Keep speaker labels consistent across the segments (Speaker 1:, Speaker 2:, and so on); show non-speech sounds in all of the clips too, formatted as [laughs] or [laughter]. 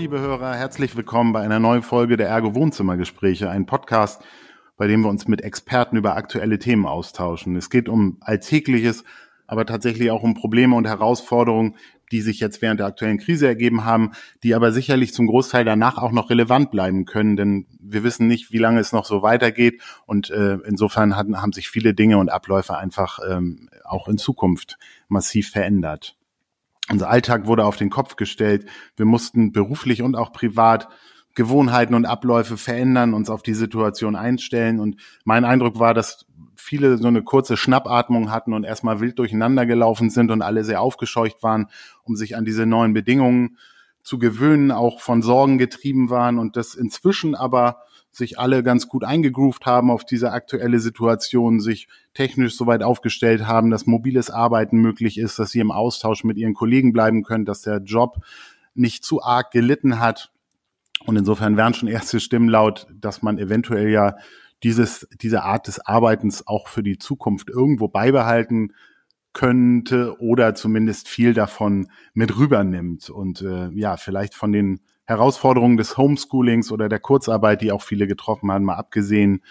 Speaker 1: liebe Hörer, herzlich willkommen bei einer neuen Folge der Ergo Wohnzimmergespräche, ein Podcast, bei dem wir uns mit Experten über aktuelle Themen austauschen. Es geht um Alltägliches, aber tatsächlich auch um Probleme und Herausforderungen, die sich jetzt während der aktuellen Krise ergeben haben, die aber sicherlich zum Großteil danach auch noch relevant bleiben können, denn wir wissen nicht, wie lange es noch so weitergeht und äh, insofern hatten, haben sich viele Dinge und Abläufe einfach ähm, auch in Zukunft massiv verändert. Unser Alltag wurde auf den Kopf gestellt. Wir mussten beruflich und auch privat Gewohnheiten und Abläufe verändern, uns auf die Situation einstellen. Und mein Eindruck war, dass viele so eine kurze Schnappatmung hatten und erstmal wild durcheinander gelaufen sind und alle sehr aufgescheucht waren, um sich an diese neuen Bedingungen zu gewöhnen, auch von Sorgen getrieben waren und das inzwischen aber sich alle ganz gut eingegroovt haben auf diese aktuelle Situation, sich technisch soweit aufgestellt haben, dass mobiles Arbeiten möglich ist, dass sie im Austausch mit ihren Kollegen bleiben können, dass der Job nicht zu arg gelitten hat. Und insofern wären schon erste Stimmen laut, dass man eventuell ja dieses, diese Art des Arbeitens auch für die Zukunft irgendwo beibehalten könnte oder zumindest viel davon mit rübernimmt und äh, ja, vielleicht von den Herausforderungen des Homeschoolings oder der Kurzarbeit, die auch viele getroffen haben, mal abgesehen,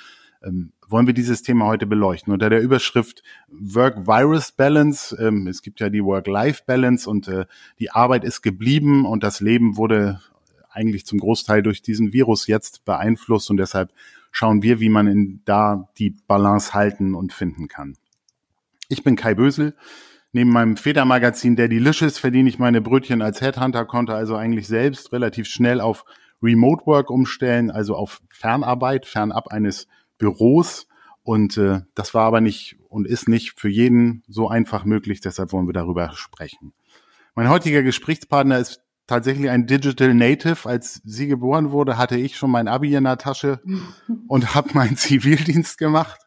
Speaker 1: ähm, wollen wir dieses Thema heute beleuchten. Unter der Überschrift Work-Virus-Balance, ähm, es gibt ja die Work-Life-Balance und äh, die Arbeit ist geblieben und das Leben wurde eigentlich zum Großteil durch diesen Virus jetzt beeinflusst und deshalb schauen wir, wie man in da die Balance halten und finden kann. Ich bin Kai Bösel, Neben meinem Federmagazin Daddylicious verdiene ich meine Brötchen als Headhunter, konnte also eigentlich selbst relativ schnell auf Remote Work umstellen, also auf Fernarbeit, fernab eines Büros. Und äh, das war aber nicht und ist nicht für jeden so einfach möglich, deshalb wollen wir darüber sprechen. Mein heutiger Gesprächspartner ist tatsächlich ein Digital Native. Als sie geboren wurde, hatte ich schon mein Abi in der Tasche [laughs] und habe meinen Zivildienst gemacht.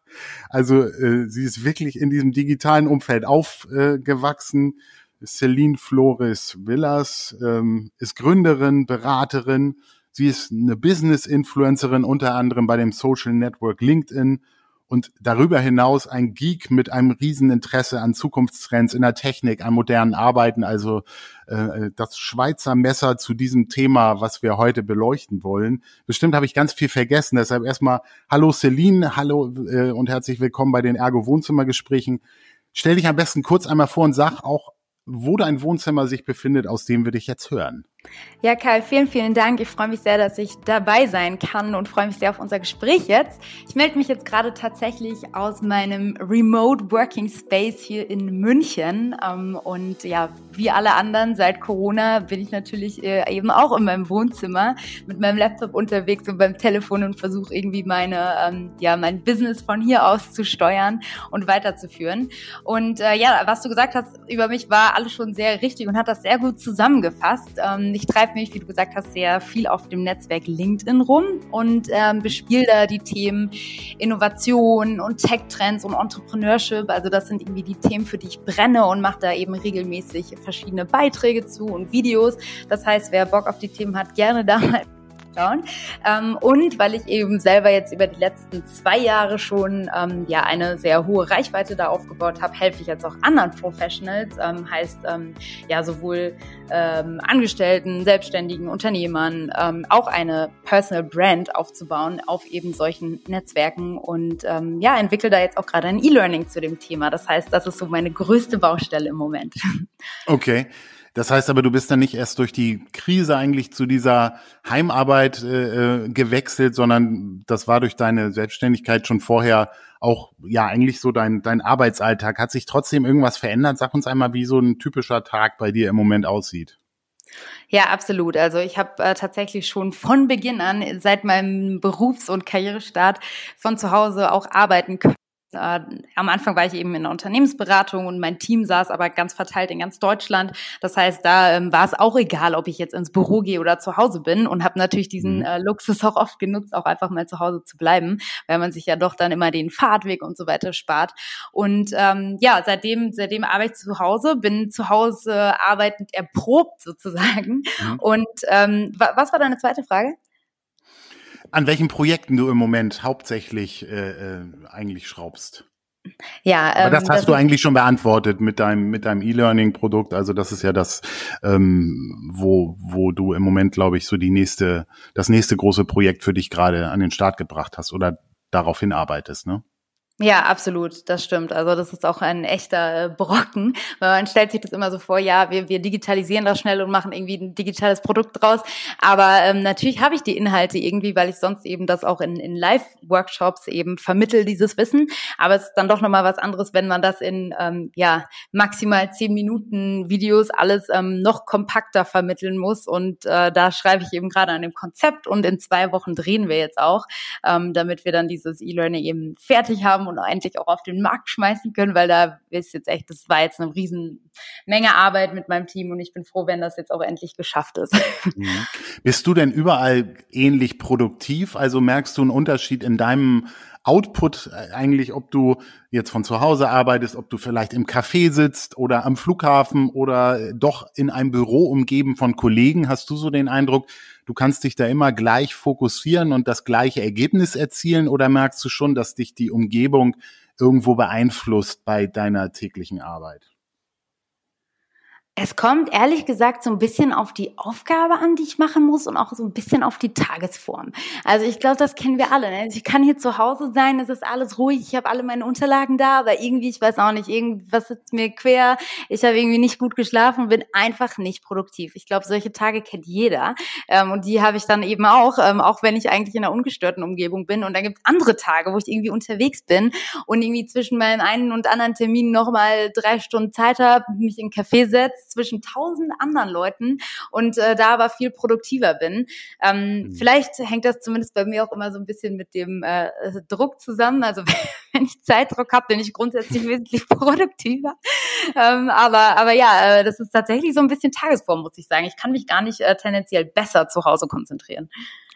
Speaker 1: Also äh, sie ist wirklich in diesem digitalen Umfeld aufgewachsen. Äh, Celine Flores Villas ähm, ist Gründerin, Beraterin. Sie ist eine Business-Influencerin, unter anderem bei dem Social Network LinkedIn und darüber hinaus ein Geek mit einem riesen Interesse an Zukunftstrends in der Technik, an modernen Arbeiten, also äh, das Schweizer Messer zu diesem Thema, was wir heute beleuchten wollen. Bestimmt habe ich ganz viel vergessen, deshalb erstmal Hallo Celine, hallo äh, und herzlich willkommen bei den Ergo Wohnzimmergesprächen. Stell dich am besten kurz einmal vor und sag auch, wo dein Wohnzimmer sich befindet, aus dem wir dich jetzt hören.
Speaker 2: Ja, Karl, vielen, vielen Dank. Ich freue mich sehr, dass ich dabei sein kann und freue mich sehr auf unser Gespräch jetzt. Ich melde mich jetzt gerade tatsächlich aus meinem Remote Working Space hier in München. Ähm, und ja, wie alle anderen seit Corona bin ich natürlich äh, eben auch in meinem Wohnzimmer mit meinem Laptop unterwegs und beim Telefon und versuche irgendwie meine, ähm, ja, mein Business von hier aus zu steuern und weiterzuführen. Und äh, ja, was du gesagt hast über mich war alles schon sehr richtig und hat das sehr gut zusammengefasst. Ich treibe mich, wie du gesagt hast, sehr viel auf dem Netzwerk LinkedIn rum und ähm, bespiele da die Themen Innovation und Tech-Trends und Entrepreneurship. Also das sind irgendwie die Themen, für die ich brenne und mache da eben regelmäßig verschiedene Beiträge zu und Videos. Das heißt, wer Bock auf die Themen hat, gerne da mal schauen. Ähm, und weil ich eben selber jetzt über die letzten zwei Jahre schon ähm, ja eine sehr hohe Reichweite da aufgebaut habe, helfe ich jetzt auch anderen Professionals, ähm, heißt ähm, ja sowohl ähm, Angestellten, Selbstständigen, Unternehmern, ähm, auch eine Personal Brand aufzubauen auf eben solchen Netzwerken und ja, entwickle da jetzt auch gerade ein E-Learning zu dem Thema. Das heißt, das ist so meine größte Baustelle im Moment. [laughs]
Speaker 1: Okay. Das heißt aber, du bist dann nicht erst durch die Krise eigentlich zu dieser Heimarbeit äh, äh, gewechselt, sondern das war durch deine Selbstständigkeit schon vorher auch ja eigentlich so dein dein Arbeitsalltag. Hat sich trotzdem irgendwas verändert? Sag uns einmal, wie so ein typischer Tag bei dir im Moment aussieht.
Speaker 2: Ja, absolut. Also ich habe äh, tatsächlich schon von Beginn an, seit meinem Berufs- und Karrierestart von zu Hause auch arbeiten können äh, am Anfang war ich eben in der Unternehmensberatung und mein Team saß aber ganz verteilt in ganz Deutschland. Das heißt, da ähm, war es auch egal, ob ich jetzt ins Büro gehe oder zu Hause bin und habe natürlich diesen mhm. äh, Luxus auch oft genutzt, auch einfach mal zu Hause zu bleiben, weil man sich ja doch dann immer den Fahrtweg und so weiter spart. Und ähm, ja, seitdem, seitdem arbeite ich zu Hause, bin zu Hause arbeitend erprobt [laughs] sozusagen. Mhm. Und ähm, was war deine zweite Frage?
Speaker 1: An welchen Projekten du im Moment hauptsächlich äh, äh, eigentlich schraubst. Ja, aber das ähm, hast das du eigentlich schon beantwortet mit deinem mit deinem E-Learning-Produkt. Also das ist ja das, ähm, wo wo du im Moment, glaube ich, so die nächste das nächste große Projekt für dich gerade an den Start gebracht hast oder darauf hinarbeitest, ne?
Speaker 2: Ja, absolut, das stimmt. Also das ist auch ein echter äh, Brocken, weil man stellt sich das immer so vor, ja, wir, wir digitalisieren das schnell und machen irgendwie ein digitales Produkt draus. Aber ähm, natürlich habe ich die Inhalte irgendwie, weil ich sonst eben das auch in, in Live-Workshops eben vermittel, dieses Wissen. Aber es ist dann doch nochmal was anderes, wenn man das in ähm, ja maximal zehn Minuten Videos alles ähm, noch kompakter vermitteln muss. Und äh, da schreibe ich eben gerade an dem Konzept und in zwei Wochen drehen wir jetzt auch, ähm, damit wir dann dieses E-Learning eben fertig haben und eigentlich auch auf den Markt schmeißen können, weil da ist jetzt echt, das war jetzt eine riesen Arbeit mit meinem Team und ich bin froh, wenn das jetzt auch endlich geschafft ist. [laughs]
Speaker 1: Mhm. Bist du denn überall ähnlich produktiv? Also merkst du einen Unterschied in deinem Output äh, eigentlich, ob du jetzt von zu Hause arbeitest, ob du vielleicht im Café sitzt oder am Flughafen oder doch in einem Büro umgeben von Kollegen? Hast du so den Eindruck, du kannst dich da immer gleich fokussieren und das gleiche Ergebnis erzielen oder merkst du schon, dass dich die Umgebung irgendwo beeinflusst bei deiner täglichen Arbeit?
Speaker 2: Es kommt ehrlich gesagt so ein bisschen auf die Aufgabe an, die ich machen muss und auch so ein bisschen auf die Tagesform. Also ich glaube, das kennen wir alle. Ne? Also ich kann hier zu Hause sein, es ist alles ruhig, ich habe alle meine Unterlagen da, aber irgendwie, ich weiß auch nicht, irgendwas sitzt mir quer, ich habe irgendwie nicht gut geschlafen bin einfach nicht produktiv. Ich glaube, solche Tage kennt jeder ähm, und die habe ich dann eben auch, ähm, auch wenn ich eigentlich in einer ungestörten Umgebung bin. Und dann gibt es andere Tage, wo ich irgendwie unterwegs bin und irgendwie zwischen meinem einen und anderen Termin nochmal drei Stunden Zeit habe, mich in einen Café setze zwischen tausend anderen Leuten und äh, da aber viel produktiver bin. Ähm, mhm. Vielleicht hängt das zumindest bei mir auch immer so ein bisschen mit dem äh, Druck zusammen. Also [laughs] wenn ich Zeitdruck habe, bin ich grundsätzlich wesentlich [laughs] produktiver. Ähm, aber, aber ja, äh, das ist tatsächlich so ein bisschen Tagesform, muss ich sagen. Ich kann mich gar nicht äh, tendenziell besser zu Hause konzentrieren.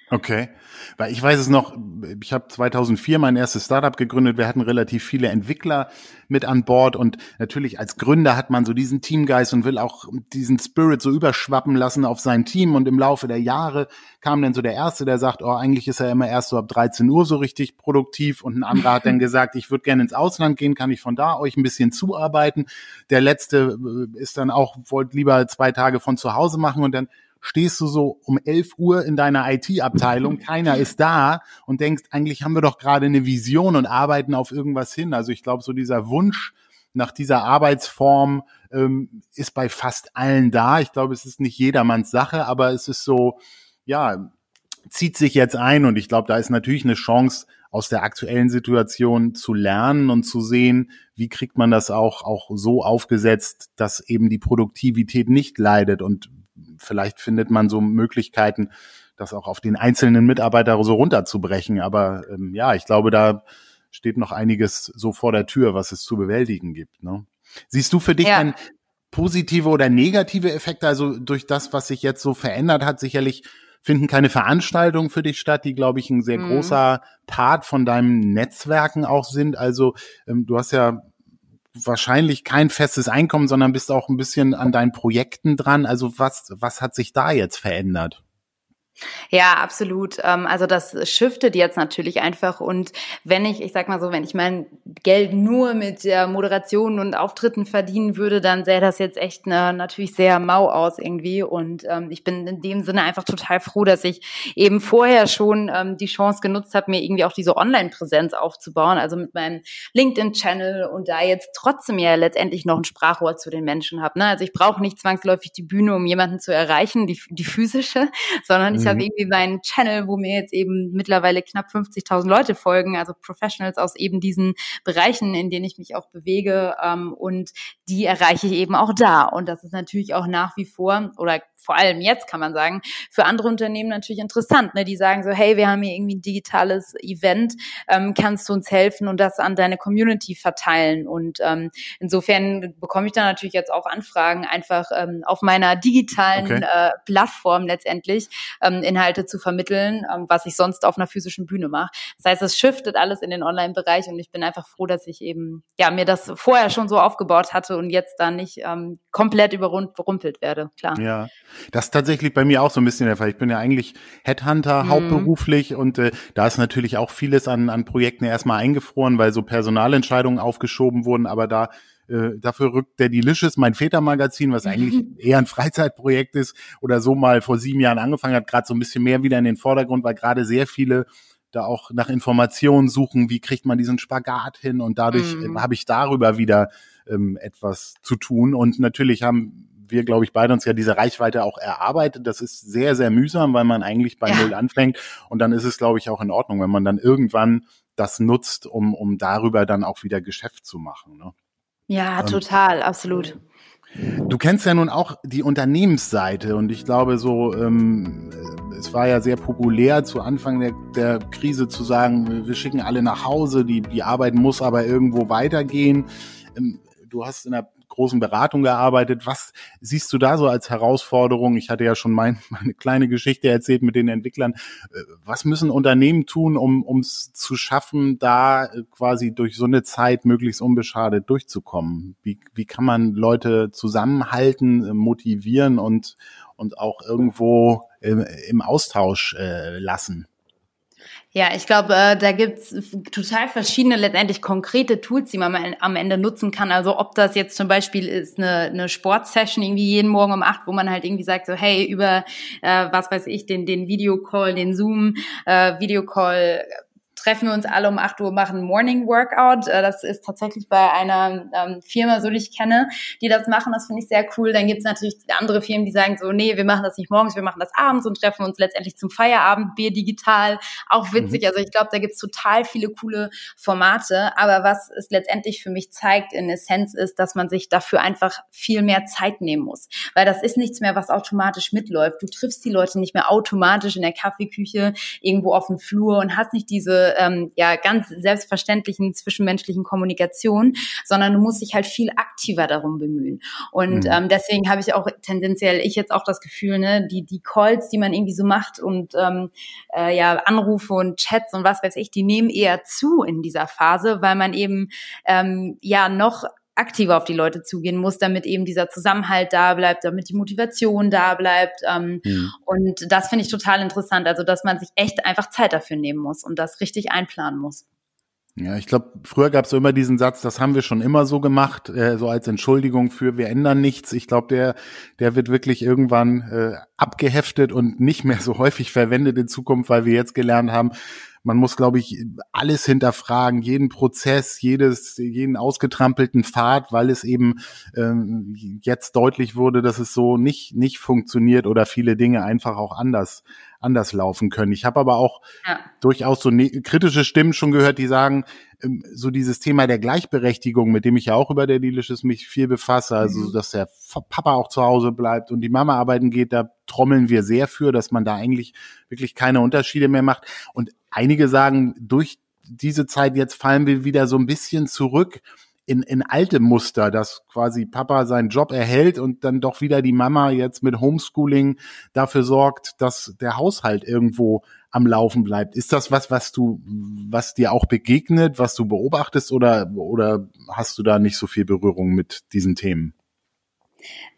Speaker 1: Okay, weil ich weiß es noch, ich habe 2004 mein erstes Startup gegründet, wir hatten relativ viele Entwickler mit an Bord und natürlich als Gründer hat man so diesen Teamgeist und will auch diesen Spirit so überschwappen lassen auf sein Team und im Laufe der Jahre kam dann so der Erste, der sagt, oh, eigentlich ist er immer erst so ab 13 Uhr so richtig produktiv und ein anderer hat dann [laughs] gesagt, ich würde gerne ins Ausland gehen, kann ich von da euch ein bisschen zuarbeiten. Der Letzte äh, ist dann auch, wollte lieber zwei Tage von zu Hause machen und dann stehst du so um 11 Uhr in deiner IT-Abteilung, [laughs] keiner ist da und denkst, eigentlich haben wir doch gerade eine Vision und arbeiten auf irgendwas hin. Also ich glaube, so dieser Wunsch nach dieser Arbeitsform ähm, ist bei fast allen da. Ich glaube, es ist nicht jedermanns Sache, aber es ist so, ja, zieht sich jetzt ein und ich glaube, da ist natürlich eine Chance, aus der aktuellen Situation zu lernen und zu sehen, wie kriegt man das auch, auch so aufgesetzt, dass eben die Produktivität nicht leidet und vielleicht findet man so Möglichkeiten, das auch auf den einzelnen Mitarbeiter so runterzubrechen. Aber ähm, ja, ich glaube, da steht noch einiges so vor der Tür, was es zu bewältigen gibt. Ne? Siehst du für dich ja. dann positive oder negative Effekte? Also durch das, was sich jetzt so verändert hat, sicherlich finden keine Veranstaltungen für dich statt, die, glaube ich, ein sehr mhm. großer Part von deinem Netzwerken auch sind. Also ähm, du hast ja wahrscheinlich kein festes Einkommen, sondern bist auch ein bisschen an deinen Projekten dran. Also was, was hat sich da jetzt verändert?
Speaker 2: Ja, absolut. Ähm, also das shiftet jetzt natürlich einfach. Und wenn ich, ich sag mal so, wenn ich mein Geld nur mit der Moderation und Auftritten verdienen würde, dann sähe das jetzt echt ne, natürlich sehr mau aus irgendwie. Und ähm, ich bin in dem Sinne einfach total froh, dass ich eben vorher schon ähm, die Chance genutzt habe, mir irgendwie auch diese Online-Präsenz aufzubauen. Also mit meinem LinkedIn-Channel und da jetzt trotzdem ja letztendlich noch ein Sprachrohr zu den Menschen habe. Ne? Also ich brauche nicht zwangsläufig die Bühne, um jemanden zu erreichen, die, die physische, sondern ich ich habe mhm. irgendwie meinen Channel, wo mir jetzt eben mittlerweile knapp 50.000 Leute folgen, also Professionals aus eben diesen Bereichen, in denen ich mich auch bewege. Ähm, und die erreiche ich eben auch da. Und das ist natürlich auch nach wie vor oder vor allem jetzt kann man sagen, für andere Unternehmen natürlich interessant. Ne? Die sagen so, hey, wir haben hier irgendwie ein digitales Event, ähm, kannst du uns helfen und das an deine Community verteilen? Und ähm, insofern bekomme ich da natürlich jetzt auch Anfragen einfach ähm, auf meiner digitalen okay. äh, Plattform letztendlich, ähm, Inhalte zu vermitteln, ähm, was ich sonst auf einer physischen Bühne mache. Das heißt, es shiftet alles in den Online-Bereich und ich bin einfach froh, dass ich eben ja mir das vorher schon so aufgebaut hatte und jetzt da nicht ähm, komplett überrumpelt werde. Klar.
Speaker 1: Ja, das ist tatsächlich bei mir auch so ein bisschen der Fall. Ich bin ja eigentlich Headhunter mhm. hauptberuflich und äh, da ist natürlich auch vieles an, an Projekten erstmal eingefroren, weil so Personalentscheidungen aufgeschoben wurden, aber da äh, dafür rückt der Delicious, mein Vätermagazin, was eigentlich [laughs] eher ein Freizeitprojekt ist oder so mal vor sieben Jahren angefangen hat, gerade so ein bisschen mehr wieder in den Vordergrund, weil gerade sehr viele da auch nach Informationen suchen, wie kriegt man diesen Spagat hin und dadurch mhm. habe ich darüber wieder ähm, etwas zu tun und natürlich haben wir, glaube ich, beide uns ja diese Reichweite auch erarbeitet. Das ist sehr, sehr mühsam, weil man eigentlich bei ja. Null anfängt. Und dann ist es, glaube ich, auch in Ordnung, wenn man dann irgendwann das nutzt, um, um darüber dann auch wieder Geschäft zu machen. Ne?
Speaker 2: Ja, ähm, total, absolut.
Speaker 1: Du kennst ja nun auch die Unternehmensseite und ich glaube so, ähm, es war ja sehr populär zu Anfang der, der Krise zu sagen, wir schicken alle nach Hause, die, die Arbeit muss aber irgendwo weitergehen. Ähm, du hast in der großen Beratung gearbeitet. Was siehst du da so als Herausforderung? Ich hatte ja schon mein, [laughs] meine kleine Geschichte erzählt mit den Entwicklern. Äh, was müssen Unternehmen tun, um es zu schaffen, da äh, quasi durch so eine Zeit möglichst unbeschadet durchzukommen? Wie, wie kann man Leute zusammenhalten, äh, motivieren und, und auch irgendwo im, im Austausch äh, lassen?
Speaker 2: Ja, ich glaube, äh, da gibt's total verschiedene letztendlich konkrete Tools, die man am Ende nutzen kann. Also ob das jetzt zum Beispiel ist eine, eine Sportsession irgendwie jeden Morgen um acht, wo man halt irgendwie sagt so, hey, über äh, was weiß ich, den, den Videocall, den Zoom, äh, Videocall treffen wir uns alle um 8 Uhr, machen Morning Workout. Äh, das ist tatsächlich bei einer ähm, Firma, so die ich kenne, die das machen. Das finde ich sehr cool. Dann gibt es natürlich andere Firmen, die sagen so, nee, wir machen das nicht morgens, wir machen das abends und treffen uns letztendlich zum Feierabend, Bier digital. Auch witzig. Mhm. Also ich glaube, da gibt es total viele coole Formate. Aber was es letztendlich für mich zeigt in Essenz ist, dass man sich dafür einfach viel mehr Zeit nehmen muss. Weil das ist nichts mehr, was automatisch mitläuft. Du triffst die Leute nicht mehr automatisch in der Kaffeeküche irgendwo auf dem Flur und hast nicht diese ähm, ja ganz selbstverständlichen zwischenmenschlichen Kommunikation, sondern du musst dich halt viel aktiver darum bemühen. Und mhm. ähm, deswegen habe ich auch tendenziell ich jetzt auch das Gefühl, ne, die die Calls, die man irgendwie so macht und ähm, äh, ja Anrufe und Chats und was weiß ich, die nehmen eher zu in dieser Phase, weil man eben ähm, ja noch aktiver auf die Leute zugehen muss, damit eben dieser Zusammenhalt da bleibt, damit die Motivation da bleibt. Ähm, mhm. Und das finde ich total interessant. Also, dass man sich echt einfach Zeit dafür nehmen muss und das richtig einplanen muss.
Speaker 1: Ja, ich glaube, früher gab es so immer diesen Satz, das haben wir schon immer so gemacht, äh, so als Entschuldigung für wir ändern nichts. Ich glaube, der, der wird wirklich irgendwann äh, abgeheftet und nicht mehr so häufig verwendet in Zukunft, weil wir jetzt gelernt haben, man muss, glaube ich, alles hinterfragen, jeden Prozess, jedes, jeden ausgetrampelten Pfad, weil es eben ähm, jetzt deutlich wurde, dass es so nicht nicht funktioniert oder viele Dinge einfach auch anders anders laufen können. Ich habe aber auch ja. durchaus so ne kritische Stimmen schon gehört, die sagen, ähm, so dieses Thema der Gleichberechtigung, mit dem ich ja auch über der Delicious mich viel befasse, also mhm. dass der Papa auch zu Hause bleibt und die Mama arbeiten geht, da trommeln wir sehr für, dass man da eigentlich wirklich keine Unterschiede mehr macht. Und einige sagen, durch diese Zeit jetzt fallen wir wieder so ein bisschen zurück in, in alte Muster, dass quasi Papa seinen Job erhält und dann doch wieder die Mama jetzt mit Homeschooling dafür sorgt, dass der Haushalt irgendwo am Laufen bleibt. Ist das was, was du, was dir auch begegnet, was du beobachtest oder, oder hast du da nicht so viel Berührung mit diesen Themen?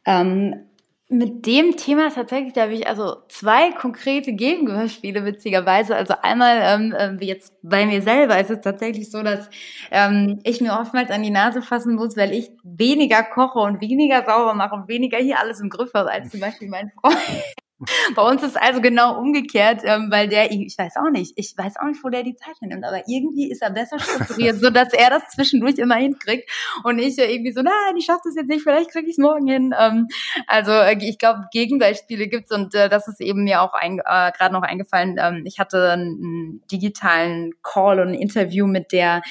Speaker 2: Ähm, mit dem Thema tatsächlich, da habe ich also zwei konkrete Gegenbeispiele witzigerweise. Also einmal ähm, äh, jetzt bei mir selber ist es tatsächlich so, dass ähm, ich mir oftmals an die Nase fassen muss, weil ich weniger koche und weniger sauber mache und weniger hier alles im Griff habe als zum Beispiel mein Freund. Bei uns ist also genau umgekehrt, ähm, weil der, ich weiß auch nicht, ich weiß auch nicht, wo der die Zeit nimmt, aber irgendwie ist er besser strukturiert, [laughs] so dass er das zwischendurch immer hinkriegt und ich äh, irgendwie so, nein, ich schaffe das jetzt nicht, vielleicht kriege ich es morgen hin. Ähm, also äh, ich glaube, Gegenbeispiele gibt's und äh, das ist eben mir auch ein, äh, gerade noch eingefallen. Ähm, ich hatte einen digitalen Call und ein Interview mit der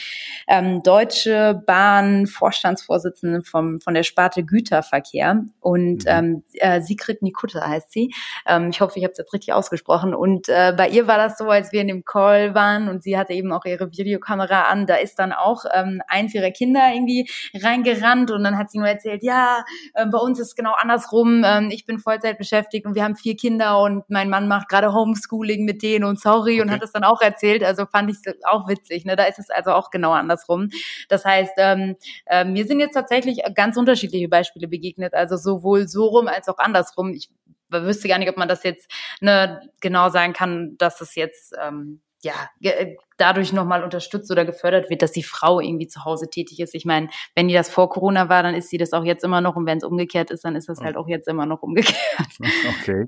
Speaker 2: ähm, Deutsche Bahn Vorstandsvorsitzenden vom von der Sparte Güterverkehr und mhm. ähm, äh, Sigrid Nikutta heißt sie Ähm, ich hoffe, ich habe es jetzt richtig ausgesprochen. Und äh, bei ihr war das so, als wir in dem Call waren und sie hatte eben auch ihre Videokamera an, da ist dann auch ähm, eins ihrer Kinder irgendwie reingerannt und dann hat sie nur erzählt, ja, äh, bei uns ist es genau andersrum. Ähm, ich bin Vollzeit beschäftigt und wir haben vier Kinder und mein Mann macht gerade Homeschooling mit denen und sorry okay. und hat es dann auch erzählt. Also fand ich auch witzig. Ne? Da ist es also auch genau andersrum. Das heißt, ähm, äh, mir sind jetzt tatsächlich ganz unterschiedliche Beispiele begegnet. Also sowohl so rum als auch andersrum. Ich wüsste gar nicht, ob man das jetzt ne, genau sagen kann, dass es jetzt ähm, ja, dadurch nochmal unterstützt oder gefördert wird, dass die Frau irgendwie zu Hause tätig ist. Ich meine, wenn die das vor Corona war, dann ist sie das auch jetzt immer noch und wenn es umgekehrt ist, dann ist das halt auch jetzt immer noch umgekehrt. [laughs]
Speaker 1: Okay.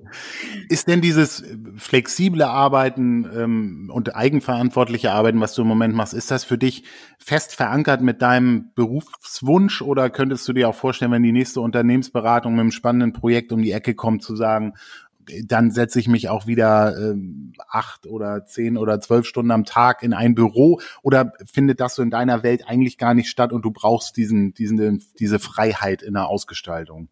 Speaker 1: Ist denn dieses flexible Arbeiten ähm, und eigenverantwortliche Arbeiten, was du im Moment machst, ist das für dich fest verankert mit deinem Berufswunsch oder könntest du dir auch vorstellen, wenn die nächste Unternehmensberatung mit einem spannenden Projekt um die Ecke kommt, zu sagen, dann setze ich mich auch wieder ähm, acht oder zehn oder zwölf Stunden am Tag in ein Büro oder findet das so in deiner Welt eigentlich gar nicht statt und du brauchst diesen, diesen, diese Freiheit in der Ausgestaltung?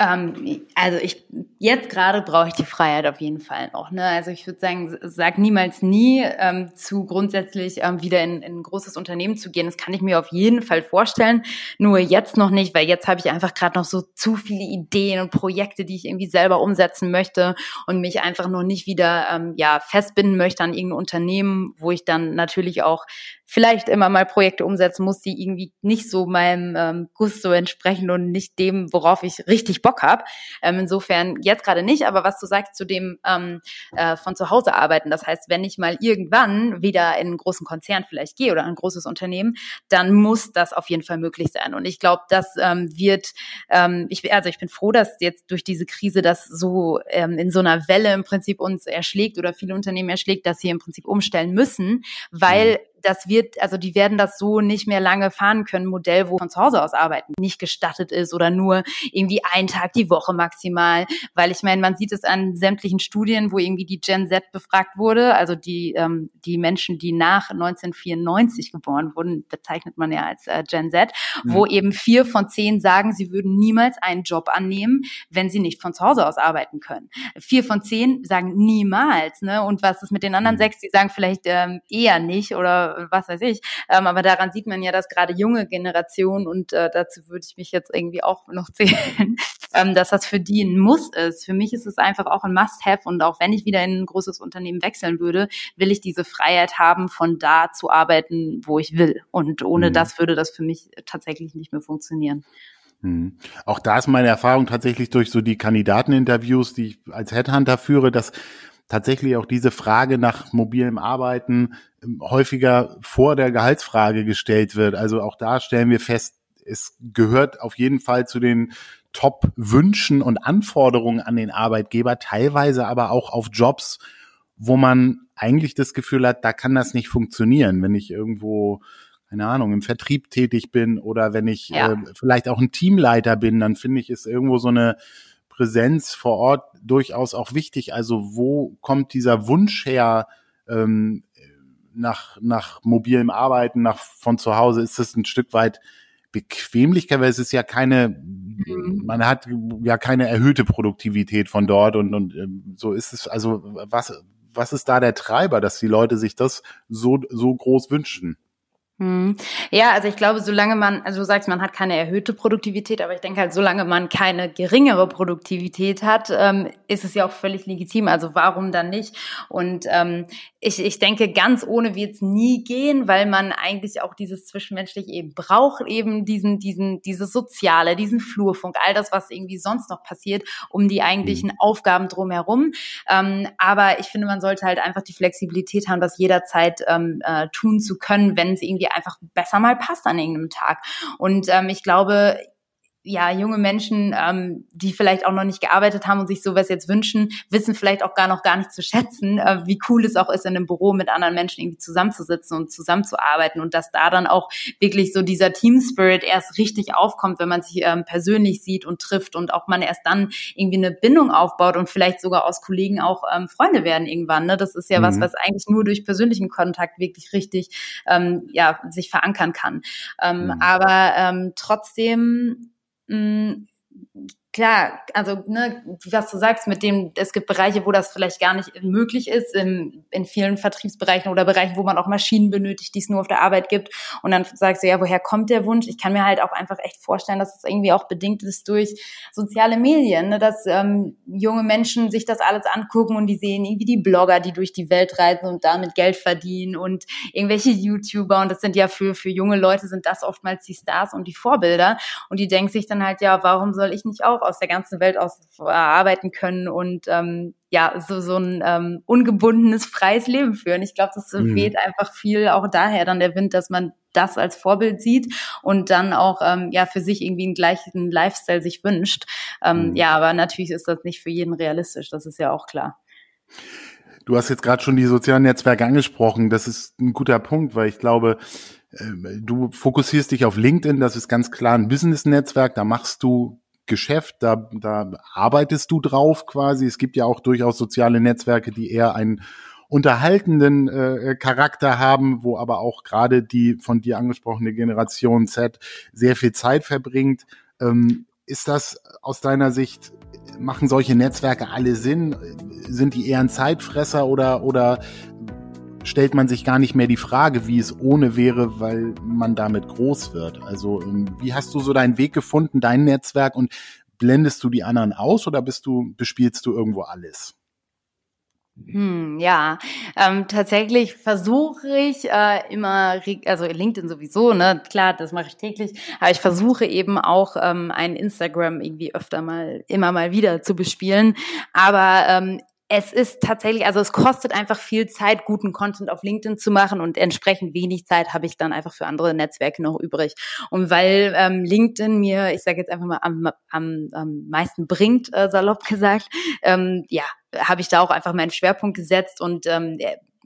Speaker 2: Ähm, also ich jetzt gerade brauche ich die Freiheit auf jeden Fall noch. Ne? Also ich würde sagen, sag niemals nie ähm, zu grundsätzlich ähm, wieder in, in, ein großes Unternehmen zu gehen. Das kann ich mir auf jeden Fall vorstellen. Nur jetzt noch nicht, weil jetzt habe ich einfach gerade noch so zu viele Ideen und Projekte, die ich irgendwie selber umsetzen möchte und mich einfach noch nicht wieder ähm, ja festbinden möchte an irgendein Unternehmen, wo ich dann natürlich auch vielleicht immer mal Projekte umsetzen muss, die irgendwie nicht so meinem ähm, Gusto entsprechen und nicht dem, worauf ich richtig Bock habe. Ähm, insofern jetzt gerade nicht, aber was du sagst zu dem ähm, äh, von zu Hause arbeiten, das heißt, wenn ich mal irgendwann wieder in einen großen Konzern vielleicht gehe oder ein großes Unternehmen, dann muss das auf jeden Fall möglich sein. Und ich glaube, das ähm, wird, ähm, ich, also ich bin froh, dass jetzt durch diese Krise das so ähm, in so einer Welle im Prinzip uns erschlägt oder viele Unternehmen erschlägt, dass sie im Prinzip umstellen müssen, weil mhm das wird, also die werden das so nicht mehr lange fahren können, Modell, wo von zu Hause aus arbeiten nicht gestattet ist oder nur irgendwie einen Tag die Woche maximal. Weil ich meine, man sieht es an sämtlichen Studien, wo irgendwie die Gen Z befragt wurde, also die, ähm, die Menschen, die nach 1994 geboren wurden, bezeichnet man ja als äh, Gen Z, mhm. wo eben vier von zehn sagen, sie würden niemals einen Job annehmen, wenn sie nicht von zu Hause aus arbeiten können. Vier von zehn sagen niemals, ne? Und was ist mit den anderen mhm. sechs, die sagen vielleicht ähm, eher nicht oder was weiß ich. Ähm, aber daran sieht man ja, dass gerade junge Generationen, und äh, dazu würde ich mich jetzt irgendwie auch noch [laughs] zählen, ähm, dass das für die ein Muss ist. Für mich ist es einfach auch ein Must-Have. Und auch wenn ich wieder in ein großes Unternehmen wechseln würde, will ich diese Freiheit haben, von da zu arbeiten, wo ich will. Und ohne mhm. das würde das für mich tatsächlich nicht mehr funktionieren.
Speaker 1: Mhm. Auch da ist meine Erfahrung tatsächlich durch so die Kandidateninterviews, die ich als Headhunter führe, dass tatsächlich auch diese Frage nach mobilem Arbeiten ähm, häufiger vor der Gehaltsfrage gestellt wird. Also auch da stellen wir fest, es gehört auf jeden Fall zu den Top-Wünschen und Anforderungen an den Arbeitgeber, teilweise aber auch auf Jobs, wo man eigentlich das Gefühl hat, da kann das nicht funktionieren, wenn ich irgendwo keine Ahnung, im Vertrieb tätig bin oder wenn ich ja. äh, vielleicht auch ein Teamleiter bin, dann finde ich, ist irgendwo so eine Präsenz vor Ort durchaus auch wichtig. Also wo kommt dieser Wunsch her ähm, nach, nach mobilem Arbeiten, nach von zu Hause? Ist es ein Stück weit Bequemlichkeit, weil es ist ja keine, mhm. man hat ja keine erhöhte Produktivität von dort und, und ähm, so ist es, also was, was ist da der Treiber, dass die Leute sich das so, so groß wünschen?
Speaker 2: Hm. Ja, also ich glaube, solange man, also du sagst, man hat keine erhöhte Produktivität, aber ich denke halt, solange man keine geringere Produktivität hat, ähm, ist es ja auch völlig legitim. Also warum dann nicht? Und ähm, ich, ich denke, ganz ohne wird es nie gehen, weil man eigentlich auch dieses Zwischenmenschliche eben braucht, eben diesen, diesen, dieses Soziale, diesen Flurfunk, all das, was irgendwie sonst noch passiert, um die eigentlichen mhm. Aufgaben drumherum. Ähm, aber ich finde, man sollte halt einfach die Flexibilität haben, das jederzeit ähm, äh, tun zu können, wenn es irgendwie einfach besser mal passt an irgendeinem Tag. Und ähm, ich glaube, ja, junge Menschen, ähm, die vielleicht auch noch nicht gearbeitet haben und sich sowas jetzt wünschen, wissen vielleicht auch gar noch gar nicht zu schätzen, äh, wie cool es auch ist, in einem Büro mit anderen Menschen irgendwie zusammenzusitzen und zusammenzuarbeiten und dass da dann auch wirklich so dieser Team Spirit erst richtig aufkommt, wenn man sich ähm, persönlich sieht und trifft und auch man erst dann irgendwie eine Bindung aufbaut und vielleicht sogar aus Kollegen auch ähm, Freunde werden irgendwann. Ne? Das ist ja mhm. was, was eigentlich nur durch persönlichen Kontakt wirklich richtig ähm, ja sich verankern kann. Ähm, mhm. Aber ähm, trotzdem 嗯 klar, also ne, was du sagst, mit dem, es gibt Bereiche, wo das vielleicht gar nicht möglich ist, in, in vielen Vertriebsbereichen oder Bereichen, wo man auch Maschinen benötigt, die es nur auf der Arbeit gibt. Und dann sagst du, ja, woher kommt der Wunsch? Ich kann mir halt auch einfach echt vorstellen, dass es irgendwie auch bedingt ist durch soziale Medien, ne, dass ähm, junge Menschen sich das alles angucken und die sehen irgendwie die Blogger, die durch die Welt reisen und damit Geld verdienen und irgendwelche YouTuber. Und das sind ja für, für junge Leute sind das oftmals die Stars und die Vorbilder. Und die denken sich dann halt, ja, warum soll ich nicht auch aus der ganzen Welt aus arbeiten können und ähm, ja, so, so ein ähm, ungebundenes, freies Leben führen. Ich glaube, das mhm. weht einfach viel auch daher dann der Wind, dass man das als Vorbild sieht und dann auch ähm, ja für sich irgendwie einen gleichen Lifestyle sich wünscht. Ähm, mhm. Ja, aber natürlich ist das nicht für jeden realistisch, das ist ja auch klar.
Speaker 1: Du hast jetzt gerade schon die sozialen Netzwerke angesprochen. Das ist ein guter Punkt, weil ich glaube, ähm, du fokussierst dich auf LinkedIn, das ist ganz klar ein Business-Netzwerk, da machst du Geschäft, da, da arbeitest du drauf quasi. Es gibt ja auch durchaus soziale Netzwerke, die eher einen unterhaltenden äh, Charakter haben, wo aber auch gerade die von dir angesprochene Generation Z sehr viel Zeit verbringt. Ähm, ist das aus deiner Sicht, machen solche Netzwerke alle Sinn? Sind die eher ein Zeitfresser oder, oder stellt man sich gar nicht mehr die Frage, wie es ohne wäre, weil man damit groß wird. Also ähm, wie hast du so deinen Weg gefunden, dein Netzwerk und blendest du die anderen aus oder bist du, bespielst du irgendwo alles?
Speaker 2: Hm, ja, ähm, tatsächlich versuche ich äh, immer, also LinkedIn sowieso, ne, klar, das mache ich täglich, aber ich versuche eben auch ähm, ein Instagram irgendwie öfter mal, immer mal wieder zu bespielen. Aber ähm, es ist tatsächlich, also es kostet einfach viel Zeit, guten Content auf LinkedIn zu machen und entsprechend wenig Zeit habe ich dann einfach für andere Netzwerke noch übrig. Und weil ähm, LinkedIn mir, ich sage jetzt einfach mal, am, am, am meisten bringt, äh, salopp gesagt, ähm, ja, habe ich da auch einfach meinen Schwerpunkt gesetzt und ähm,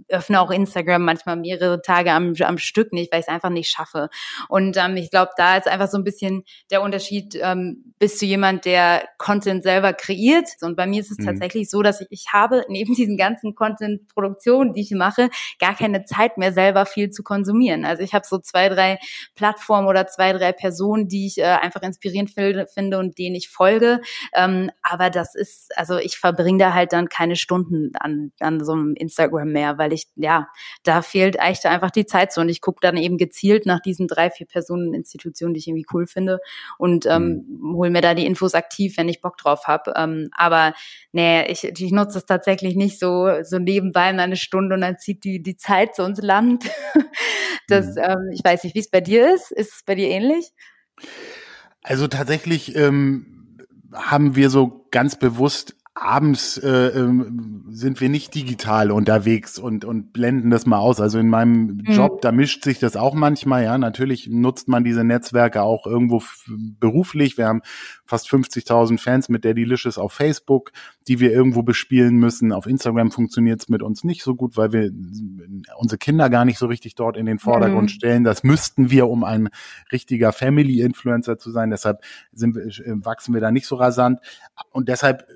Speaker 2: öffne auch Instagram manchmal mehrere Tage am, am Stück nicht, weil ich es einfach nicht schaffe. Und ähm, ich glaube, da ist einfach so ein bisschen der Unterschied, ähm, bist du jemand, der Content selber kreiert? Und bei mir ist es mhm. tatsächlich so, dass ich, ich habe neben [laughs] diesen ganzen Content-Produktionen, die ich mache, gar keine Zeit mehr selber viel zu konsumieren. Also ich habe so zwei, drei Plattformen oder zwei, drei Personen, die ich äh, einfach inspirierend finde und denen ich folge. Ähm, aber das ist, also ich verbringe da halt dann keine Stunden an, an so einem Instagram mehr, weil ich, ja, da fehlt echt einfach die Zeit so. Und ich gucke dann eben gezielt nach diesen drei, vier Personen, Institutionen, die ich irgendwie cool finde und ähm, mhm. hole mir da die Infos aktiv, wenn ich Bock drauf habe. Ähm, aber nee, ich, ich nutze es tatsächlich nicht so, so nebenbei in eine Stunde und dann zieht die, die Zeit zu uns Land. [laughs] das, mhm. ähm, ich weiß nicht, wie es bei dir ist. Ist es bei dir ähnlich?
Speaker 1: Also tatsächlich ähm, haben wir so ganz bewusst abends äh, ähm, sind wir nicht digital unterwegs und, und blenden das mal aus. Also in meinem mhm. Job, da mischt sich das auch manchmal, ja. Natürlich nutzt man diese Netzwerke auch irgendwo beruflich. Wir haben fast 50.000 Fans mit der Delicious auf Facebook, die wir irgendwo bespielen müssen. Auf Instagram funktioniert es mit uns nicht so gut, weil wir unsere Kinder gar nicht so richtig dort in den Vordergrund mhm. stellen. Das müssten wir, um ein richtiger Family-Influencer zu sein. Deshalb sind wir, äh, wachsen wir da nicht so rasant. Und deshalb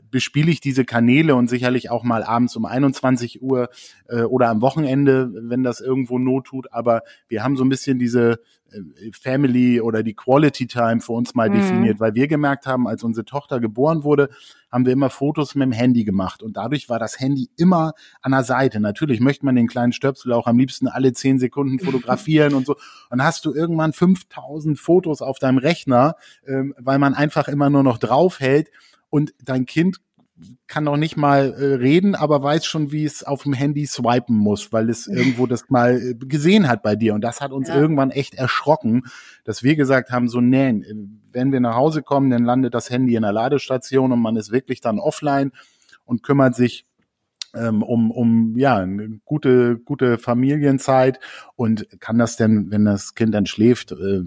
Speaker 1: bespiele ich diese Kanäle und sicherlich auch mal abends um 21 Uhr äh, oder am Wochenende, wenn das irgendwo Not tut. Aber wir haben so ein bisschen diese äh, Family oder die Quality Time für uns mal mhm. definiert, weil wir gemerkt haben, als unsere Tochter geboren wurde, haben wir immer Fotos mit dem Handy gemacht und dadurch war das Handy immer an der Seite. Natürlich möchte man den kleinen Stöpsel auch am liebsten alle zehn Sekunden fotografieren und so. Und hast du irgendwann 5000 Fotos auf deinem Rechner, ähm, weil man einfach immer nur noch draufhält und dein Kind kann noch nicht mal äh, reden, aber weiß schon, wie es auf dem Handy swipen muss, weil es [laughs] irgendwo das mal äh, gesehen hat bei dir. Und das hat uns ja. irgendwann echt erschrocken, dass wir gesagt haben, so, nee, wenn wir nach Hause kommen, dann landet das Handy in der Ladestation und man ist wirklich dann offline und kümmert sich ähm, um, um ja eine gute, gute Familienzeit und kann das denn, wenn das Kind dann schläft, äh,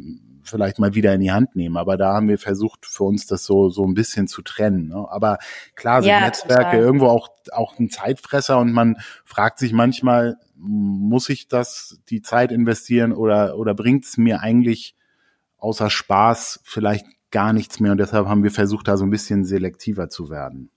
Speaker 1: vielleicht mal wieder in die Hand nehmen. Aber da haben wir versucht, für uns das so, so ein bisschen zu trennen. Ne? Aber klar sind ja, Netzwerke total. irgendwo auch, auch ein Zeitfresser und man fragt sich manchmal, muss ich das, die Zeit investieren oder, oder bringt es mir eigentlich außer Spaß vielleicht gar nichts mehr? Und deshalb haben wir versucht, da so ein bisschen selektiver zu werden.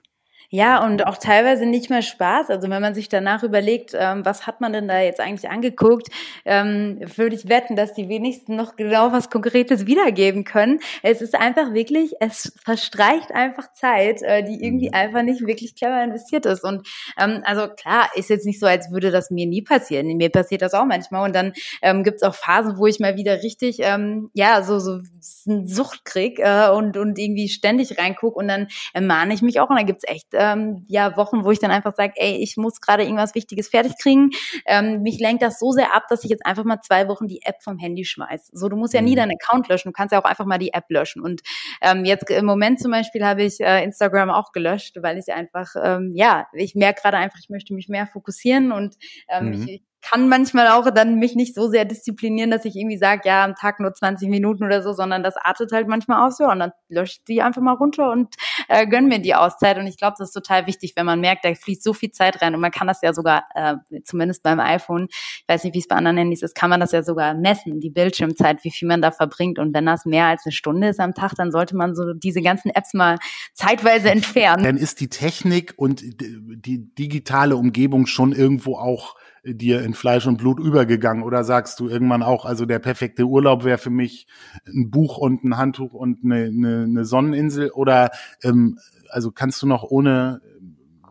Speaker 2: Ja, und auch teilweise nicht mehr Spaß. Also wenn man sich danach überlegt, ähm, was hat man denn da jetzt eigentlich angeguckt, ähm, würde ich wetten, dass die wenigsten noch genau was Konkretes wiedergeben können. Es ist einfach wirklich, es verstreicht einfach Zeit, äh, die irgendwie mhm. einfach nicht wirklich clever investiert ist. Und ähm, also klar, ist jetzt nicht so, als würde das mir nie passieren. Mir passiert das auch manchmal. Und dann ähm, gibt es auch Phasen, wo ich mal wieder richtig, ähm, ja, so, so einen Sucht krieg äh, und, und irgendwie ständig reinguck und dann ermahne ich mich auch. Und dann gibt's echt ähm, ja Wochen, wo ich dann einfach sage, ey, ich muss gerade irgendwas Wichtiges fertig kriegen. Ähm, mich lenkt das so sehr ab, dass ich jetzt einfach mal zwei Wochen die App vom Handy schmeiß. So, du musst ja nie mhm. deinen Account löschen, du kannst ja auch einfach mal die App löschen. Und ähm, jetzt im Moment zum Beispiel habe ich äh, Instagram auch gelöscht, weil ich einfach, ähm, ja, ich merke gerade einfach, ich möchte mich mehr fokussieren und ähm, mhm. ich, kann manchmal auch dann mich nicht so sehr disziplinieren, dass ich irgendwie sage, ja, am Tag nur 20 Minuten oder so, sondern das artet halt manchmal aus, ja, und dann löscht die einfach mal runter und äh, gönn mir die Auszeit. Und ich glaube, das ist total wichtig, wenn man merkt, da fließt so viel Zeit rein und man kann das ja sogar, äh, zumindest beim iPhone, ich weiß nicht, wie es bei anderen Handys ist, kann man das ja sogar messen, die Bildschirmzeit, wie viel man da verbringt. Und wenn das mehr als eine Stunde ist am Tag, dann sollte man so diese ganzen Apps mal zeitweise entfernen.
Speaker 1: Dann ist die Technik und die digitale Umgebung schon irgendwo auch dir in Fleisch und Blut übergegangen? Oder sagst du irgendwann auch, also der perfekte Urlaub wäre für mich ein Buch und ein Handtuch und eine, eine, eine Sonneninsel? Oder ähm, also kannst du noch ohne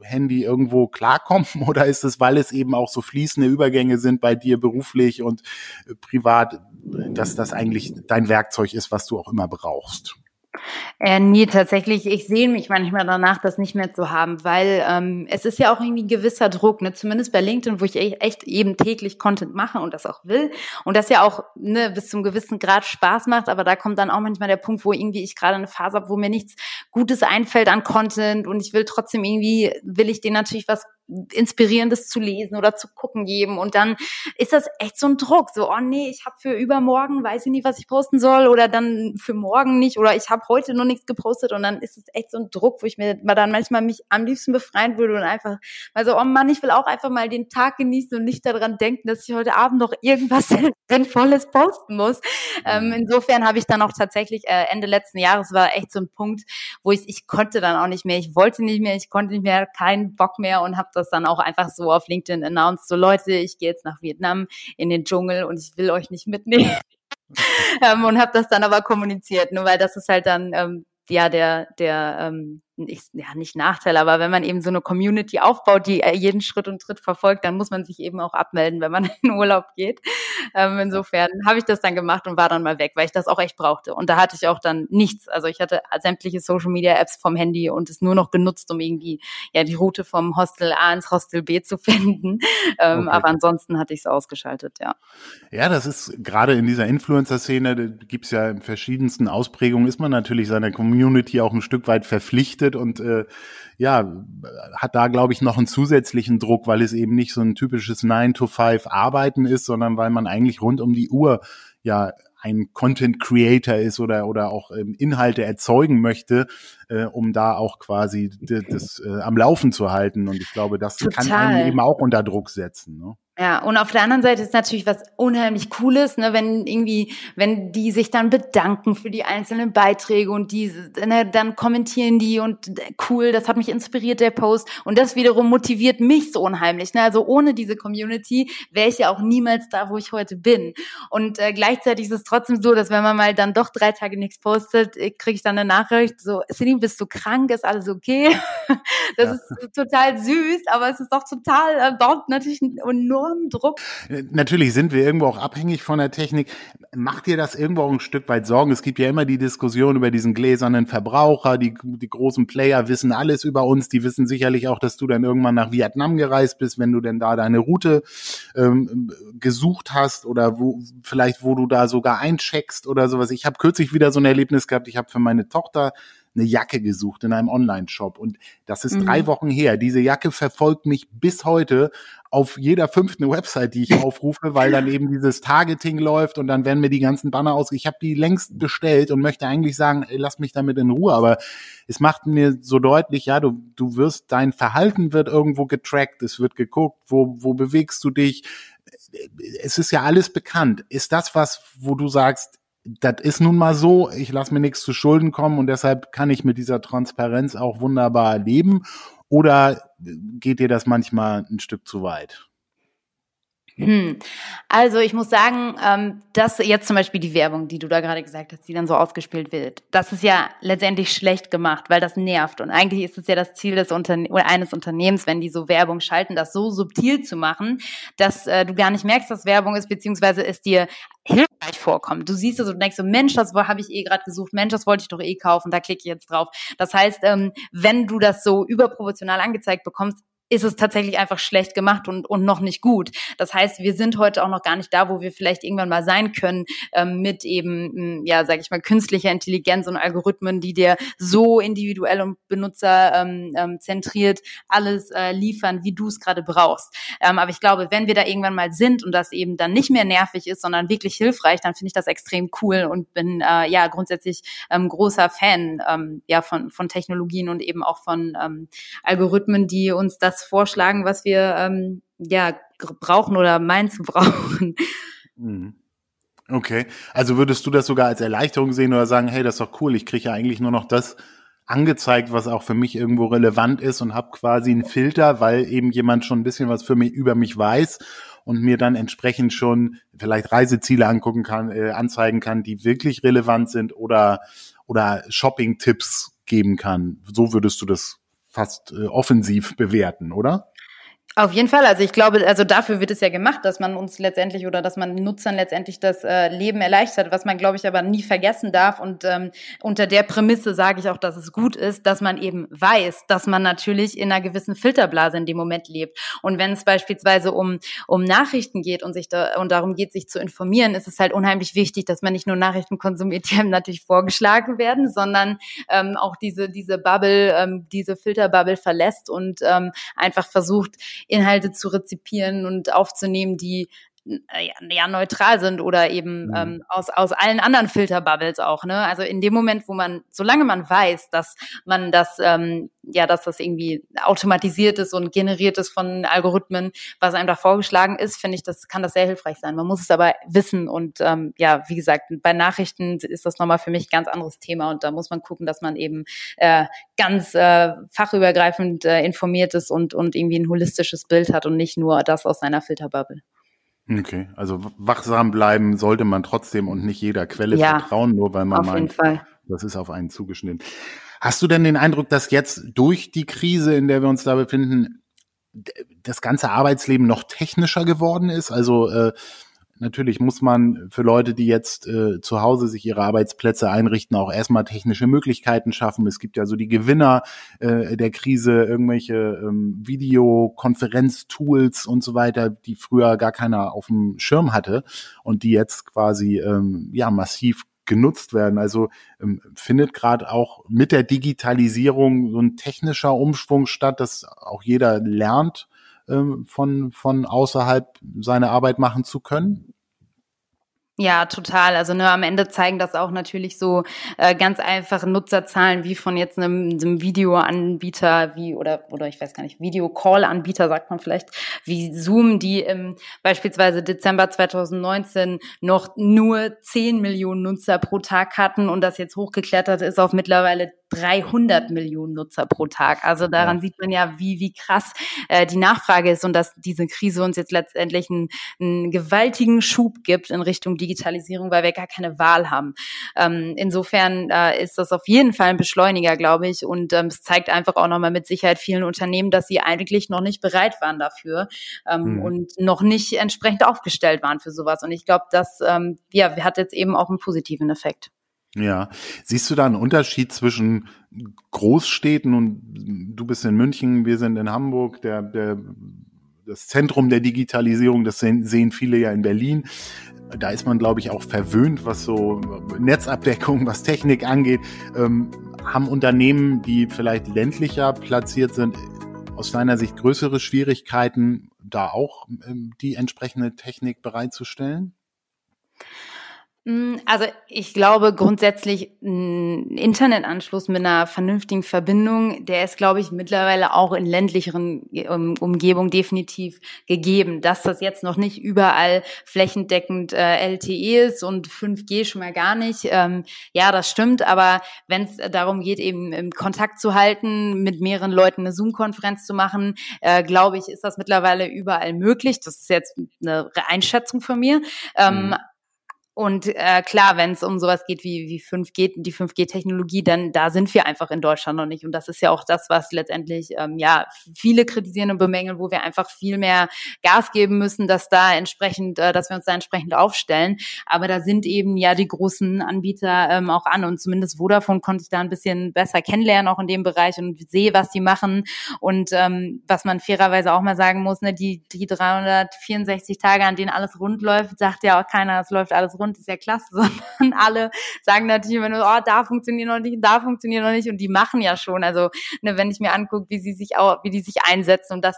Speaker 1: Handy irgendwo klarkommen? [laughs] Oder ist es, weil es eben auch so fließende Übergänge sind bei dir beruflich und äh, privat, dass das eigentlich dein Werkzeug ist, was du auch immer brauchst?
Speaker 2: Äh, nee, tatsächlich, ich sehe mich manchmal danach, das nicht mehr zu haben, weil ähm, es ist ja auch irgendwie gewisser Druck, ne? zumindest bei LinkedIn, wo ich e-, echt eben täglich Content mache und das auch will und das ja auch ne, bis zum gewissen Grad Spaß macht, aber da kommt dann auch manchmal der Punkt, wo irgendwie ich gerade eine Phase habe, wo mir nichts Gutes einfällt an Content und ich will trotzdem irgendwie, will ich denen natürlich was Inspirierendes zu lesen oder zu gucken geben. Und dann ist das echt so ein Druck. So, oh nee, ich habe für übermorgen, weiß ich nicht, was ich posten soll, oder dann für morgen nicht, oder ich habe heute noch nichts gepostet. Und dann ist es echt so ein Druck, wo ich mir dann manchmal mich am liebsten befreien würde und einfach mal so, oh Mann, ich will auch einfach mal den Tag genießen und nicht daran denken, dass ich heute Abend noch irgendwas [laughs] Sinnvolles posten muss. Ähm, mhm. insofern habe ich dann auch tatsächlich äh, Ende letzten Jahres war echt so ein Punkt, wo ich, ich konnte dann auch nicht mehr, ich wollte nicht mehr, ich konnte nicht mehr, keinen Bock mehr und habe das dann auch einfach so auf LinkedIn announced, so Leute, ich gehe jetzt nach Vietnam in den Dschungel und ich will euch nicht mitnehmen. [laughs] ähm, und habe das dann aber kommuniziert, nur weil das ist halt dann ähm, ja der der ähm, ich, ja nicht Nachteil, aber wenn man eben so eine Community aufbaut, die äh, jeden Schritt und Tritt verfolgt, dann muss man sich eben auch abmelden, wenn man [laughs] in Urlaub geht. Ähm, insofern habe ich das dann gemacht und war dann mal weg, weil ich das auch echt brauchte. Und da hatte ich auch dann nichts. Also ich hatte sämtliche Social Media Apps vom Handy und es nur noch genutzt, um irgendwie ja die Route vom Hostel A ins Hostel B zu [laughs] finden. Ähm, okay. Aber ansonsten hatte ich es ausgeschaltet, ja.
Speaker 1: Ja, das ist gerade in dieser Influencer-Szene, gibt es ja in verschiedensten Ausprägungen, ist man natürlich seiner Community auch ein Stück weit verpflichtet gearbeitet und äh, ja, hat da, glaube ich, noch einen zusätzlichen Druck, weil es eben nicht so ein typisches 9-to-5-Arbeiten ist, sondern weil man eigentlich rund um die Uhr ja ein Content Creator ist oder oder auch ähm, Inhalte erzeugen möchte, äh, um da auch quasi das äh, am Laufen zu halten. Und ich glaube, das Total. kann einen eben auch unter Druck setzen. Ne?
Speaker 2: Ja, und auf der anderen Seite ist natürlich was unheimlich Cooles, ne, wenn irgendwie, wenn die sich dann bedanken für die einzelnen Beiträge und die, ne, dann kommentieren die und cool, das hat mich inspiriert, der Post. Und das wiederum motiviert mich so unheimlich. Ne? Also ohne diese Community wäre ich ja auch niemals da, wo ich heute bin. Und äh, gleichzeitig ist es trotzdem so, dass wenn man mal dann doch drei Tage nichts postet, äh, kriege ich dann eine Nachricht, so, Celine, bist du krank? Ist alles okay? [laughs] das ja. ist total süß, aber es ist doch total, äh, dort natürlich nur enormen Druck.
Speaker 1: Äh, natürlich sind wir irgendwo auch abhängig von der Technik. Macht dir das irgendwo auch ein Stück weit Sorgen? Es gibt ja immer die Diskussion über diesen gläsernen Verbraucher. Die, die großen Player wissen alles über uns. Die wissen sicherlich auch, dass du dann irgendwann nach Vietnam gereist bist, wenn du denn da deine Route ähm, gesucht hast oder wo vielleicht wo du da sogar eincheckst oder sowas. Ich habe kürzlich wieder so ein Erlebnis gehabt. Ich habe für meine Tochter eine Jacke gesucht in einem Online-Shop und das ist mhm. drei Wochen her. Diese Jacke verfolgt mich bis heute auf jeder fünften Website, die ich [laughs] aufrufe, weil dann eben dieses Targeting läuft und dann werden mir die ganzen Banner aus. Ich habe die längst bestellt und möchte eigentlich sagen, ey, lass mich damit in Ruhe, aber es macht mir so deutlich, ja, du, du wirst, dein Verhalten wird irgendwo getrackt, es wird geguckt, wo, wo bewegst du dich. Es ist ja alles bekannt. Ist das was, wo du sagst, das ist nun mal so, ich lasse mir nichts zu Schulden kommen und deshalb kann ich mit dieser Transparenz auch wunderbar leben? Oder geht dir das manchmal ein Stück zu weit?
Speaker 2: Hm. Also ich muss sagen, ähm, dass jetzt zum Beispiel die Werbung, die du da gerade gesagt hast, die dann so ausgespielt wird, das ist ja letztendlich schlecht gemacht, weil das nervt. Und eigentlich ist es ja das Ziel des Unterne oder eines Unternehmens, wenn die so Werbung schalten, das so subtil zu machen, dass äh, du gar nicht merkst, dass Werbung ist, beziehungsweise es dir hilfreich vorkommt. Du siehst es und denkst so, Mensch, das habe ich eh gerade gesucht, Mensch, das wollte ich doch eh kaufen, da klicke ich jetzt drauf. Das heißt, ähm, wenn du das so überproportional angezeigt bekommst, ist es tatsächlich einfach schlecht gemacht und, und noch nicht gut. Das heißt, wir sind heute auch noch gar nicht da, wo wir vielleicht irgendwann mal sein können, ähm, mit eben, mm, ja, sage ich mal, künstlicher Intelligenz und Algorithmen, die dir so individuell und benutzerzentriert ähm, ähm, alles äh, liefern, wie du es gerade brauchst. Ähm, aber ich glaube, wenn wir da irgendwann mal sind und das eben dann nicht mehr nervig ist, sondern wirklich hilfreich, dann finde ich das extrem cool und bin äh, ja grundsätzlich ähm, großer Fan ähm, ja von, von Technologien und eben auch von ähm, Algorithmen, die uns das vorschlagen, was wir ähm, ja brauchen oder meinen zu [laughs] brauchen.
Speaker 1: Mhm. Okay, also würdest du das sogar als Erleichterung sehen oder sagen, hey, das ist doch cool, ich kriege ja eigentlich nur noch das angezeigt, was auch für mich irgendwo relevant ist und habe quasi einen Filter, weil eben jemand schon ein bisschen was für mich über mich weiß und mir dann entsprechend schon vielleicht Reiseziele angucken kann, äh, anzeigen kann, die wirklich relevant sind oder oder Shopping-Tipps geben kann. So würdest du das fast äh, offensiv bewerten, oder?
Speaker 2: Auf jeden Fall. Also ich glaube, also dafür wird es ja gemacht, dass man uns letztendlich oder dass man Nutzern letztendlich das äh, Leben erleichtert, was man, glaube ich, aber nie vergessen darf. Und ähm, unter der Prämisse sage ich auch, dass es gut ist, dass man eben weiß, dass man natürlich in einer gewissen Filterblase in dem Moment lebt. Und wenn es beispielsweise um, um Nachrichten geht und sich da und darum geht, sich zu informieren, ist es halt unheimlich wichtig, dass man nicht nur Nachrichten konsumiert, die einem natürlich vorgeschlagen werden, sondern ähm, auch diese, diese Bubble, ähm, diese Filterbubble verlässt und ähm, einfach versucht, Inhalte zu rezipieren und aufzunehmen, die ja, neutral sind oder eben mhm. ähm, aus, aus allen anderen Filterbubbles auch. Ne? Also in dem Moment, wo man, solange man weiß, dass man das, ähm, ja, dass das irgendwie automatisiert ist und generiert ist von Algorithmen, was einem da vorgeschlagen ist, finde ich, das kann das sehr hilfreich sein. Man muss es aber wissen und ähm, ja, wie gesagt, bei Nachrichten ist das nochmal für mich ein ganz anderes Thema und da muss man gucken, dass man eben äh, ganz äh, fachübergreifend äh, informiert ist und, und irgendwie ein holistisches Bild hat und nicht nur das aus seiner Filterbubble.
Speaker 1: Okay, also wachsam bleiben sollte man trotzdem und nicht jeder Quelle ja, vertrauen, nur weil man meint, das ist auf einen zugeschnitten. Hast du denn den Eindruck, dass jetzt durch die Krise, in der wir uns da befinden, das ganze Arbeitsleben noch technischer geworden ist? Also äh, Natürlich muss man für Leute, die jetzt äh, zu Hause sich ihre Arbeitsplätze einrichten, auch erstmal technische Möglichkeiten schaffen. Es gibt ja so die Gewinner äh, der Krise, irgendwelche ähm, Videokonferenztools und so weiter, die früher gar keiner auf dem Schirm hatte und die jetzt quasi ähm, ja massiv genutzt werden. Also ähm, findet gerade auch mit der Digitalisierung so ein technischer Umschwung statt, dass auch jeder lernt, ähm, von, von außerhalb seine Arbeit machen zu können?
Speaker 2: Ja, total. Also ne, am Ende zeigen das auch natürlich so äh, ganz einfache Nutzerzahlen wie von jetzt einem, einem Videoanbieter wie oder oder ich weiß gar nicht Videocall-Anbieter sagt man vielleicht wie Zoom, die im beispielsweise Dezember 2019 noch nur 10 Millionen Nutzer pro Tag hatten und das jetzt hochgeklettert ist auf mittlerweile 300 Millionen Nutzer pro Tag. Also daran ja. sieht man ja, wie, wie krass äh, die Nachfrage ist und dass diese Krise uns jetzt letztendlich einen, einen gewaltigen Schub gibt in Richtung Digitalisierung, weil wir gar keine Wahl haben. Ähm, insofern äh, ist das auf jeden Fall ein Beschleuniger, glaube ich. Und ähm, es zeigt einfach auch nochmal mit Sicherheit vielen Unternehmen, dass sie eigentlich noch nicht bereit waren dafür ähm, mhm. und noch nicht entsprechend aufgestellt waren für sowas. Und ich glaube, das ähm, ja, hat jetzt eben auch einen positiven Effekt.
Speaker 1: Ja, siehst du da einen Unterschied zwischen Großstädten und du bist in München, wir sind in Hamburg, der, der, das Zentrum der Digitalisierung, das sehen, sehen viele ja in Berlin. Da ist man, glaube ich, auch verwöhnt, was so Netzabdeckung, was Technik angeht. Ähm, haben Unternehmen, die vielleicht ländlicher platziert sind, aus deiner Sicht größere Schwierigkeiten, da auch ähm, die entsprechende Technik bereitzustellen?
Speaker 2: Mm, also ich glaube grundsätzlich ein Internetanschluss mit einer vernünftigen Verbindung, der ist, glaube ich, mittlerweile auch in ländlicheren ähm, Umgebungen definitiv gegeben. Dass das jetzt noch nicht überall flächendeckend äh, LTE ist und 5G schon mal gar nicht, ähm, ja, das stimmt. Aber wenn es darum geht, eben Kontakt zu halten, mit mehreren Leuten eine Zoom-Konferenz zu machen, äh, glaube ich, ist das mittlerweile überall möglich. Das ist jetzt eine Einschätzung von mir. Ähm, mhm. Und äh, klar, wenn es um sowas geht wie, wie 5G, die 5G-Technologie, dann da sind wir einfach in Deutschland noch nicht. Und das ist ja auch das, was letztendlich ähm, ja viele kritisieren und bemängeln, wo wir einfach viel mehr Gas geben müssen, dass da entsprechend, äh, dass wir uns da entsprechend aufstellen. Aber da sind eben ja die großen Anbieter ähm, auch an. Und zumindest Vodafone konnte ich da ein bisschen besser kennenlernen, auch in dem Bereich und sehe, was die machen. Und ähm, was man fairerweise auch mal sagen muss, ne, die, die 364 Tage, an denen alles rund läuft, sagt ja auch keiner, es läuft alles rund Grund ist ja klasse, [laughs] sondern alle sagen natürlich immer nur, oh, da funktioniert noch nicht, da funktioniert noch nicht und die machen ja schon. Also ne, wenn ich mir angucke, wie sie sich auch, wie die sich einsetzen und dass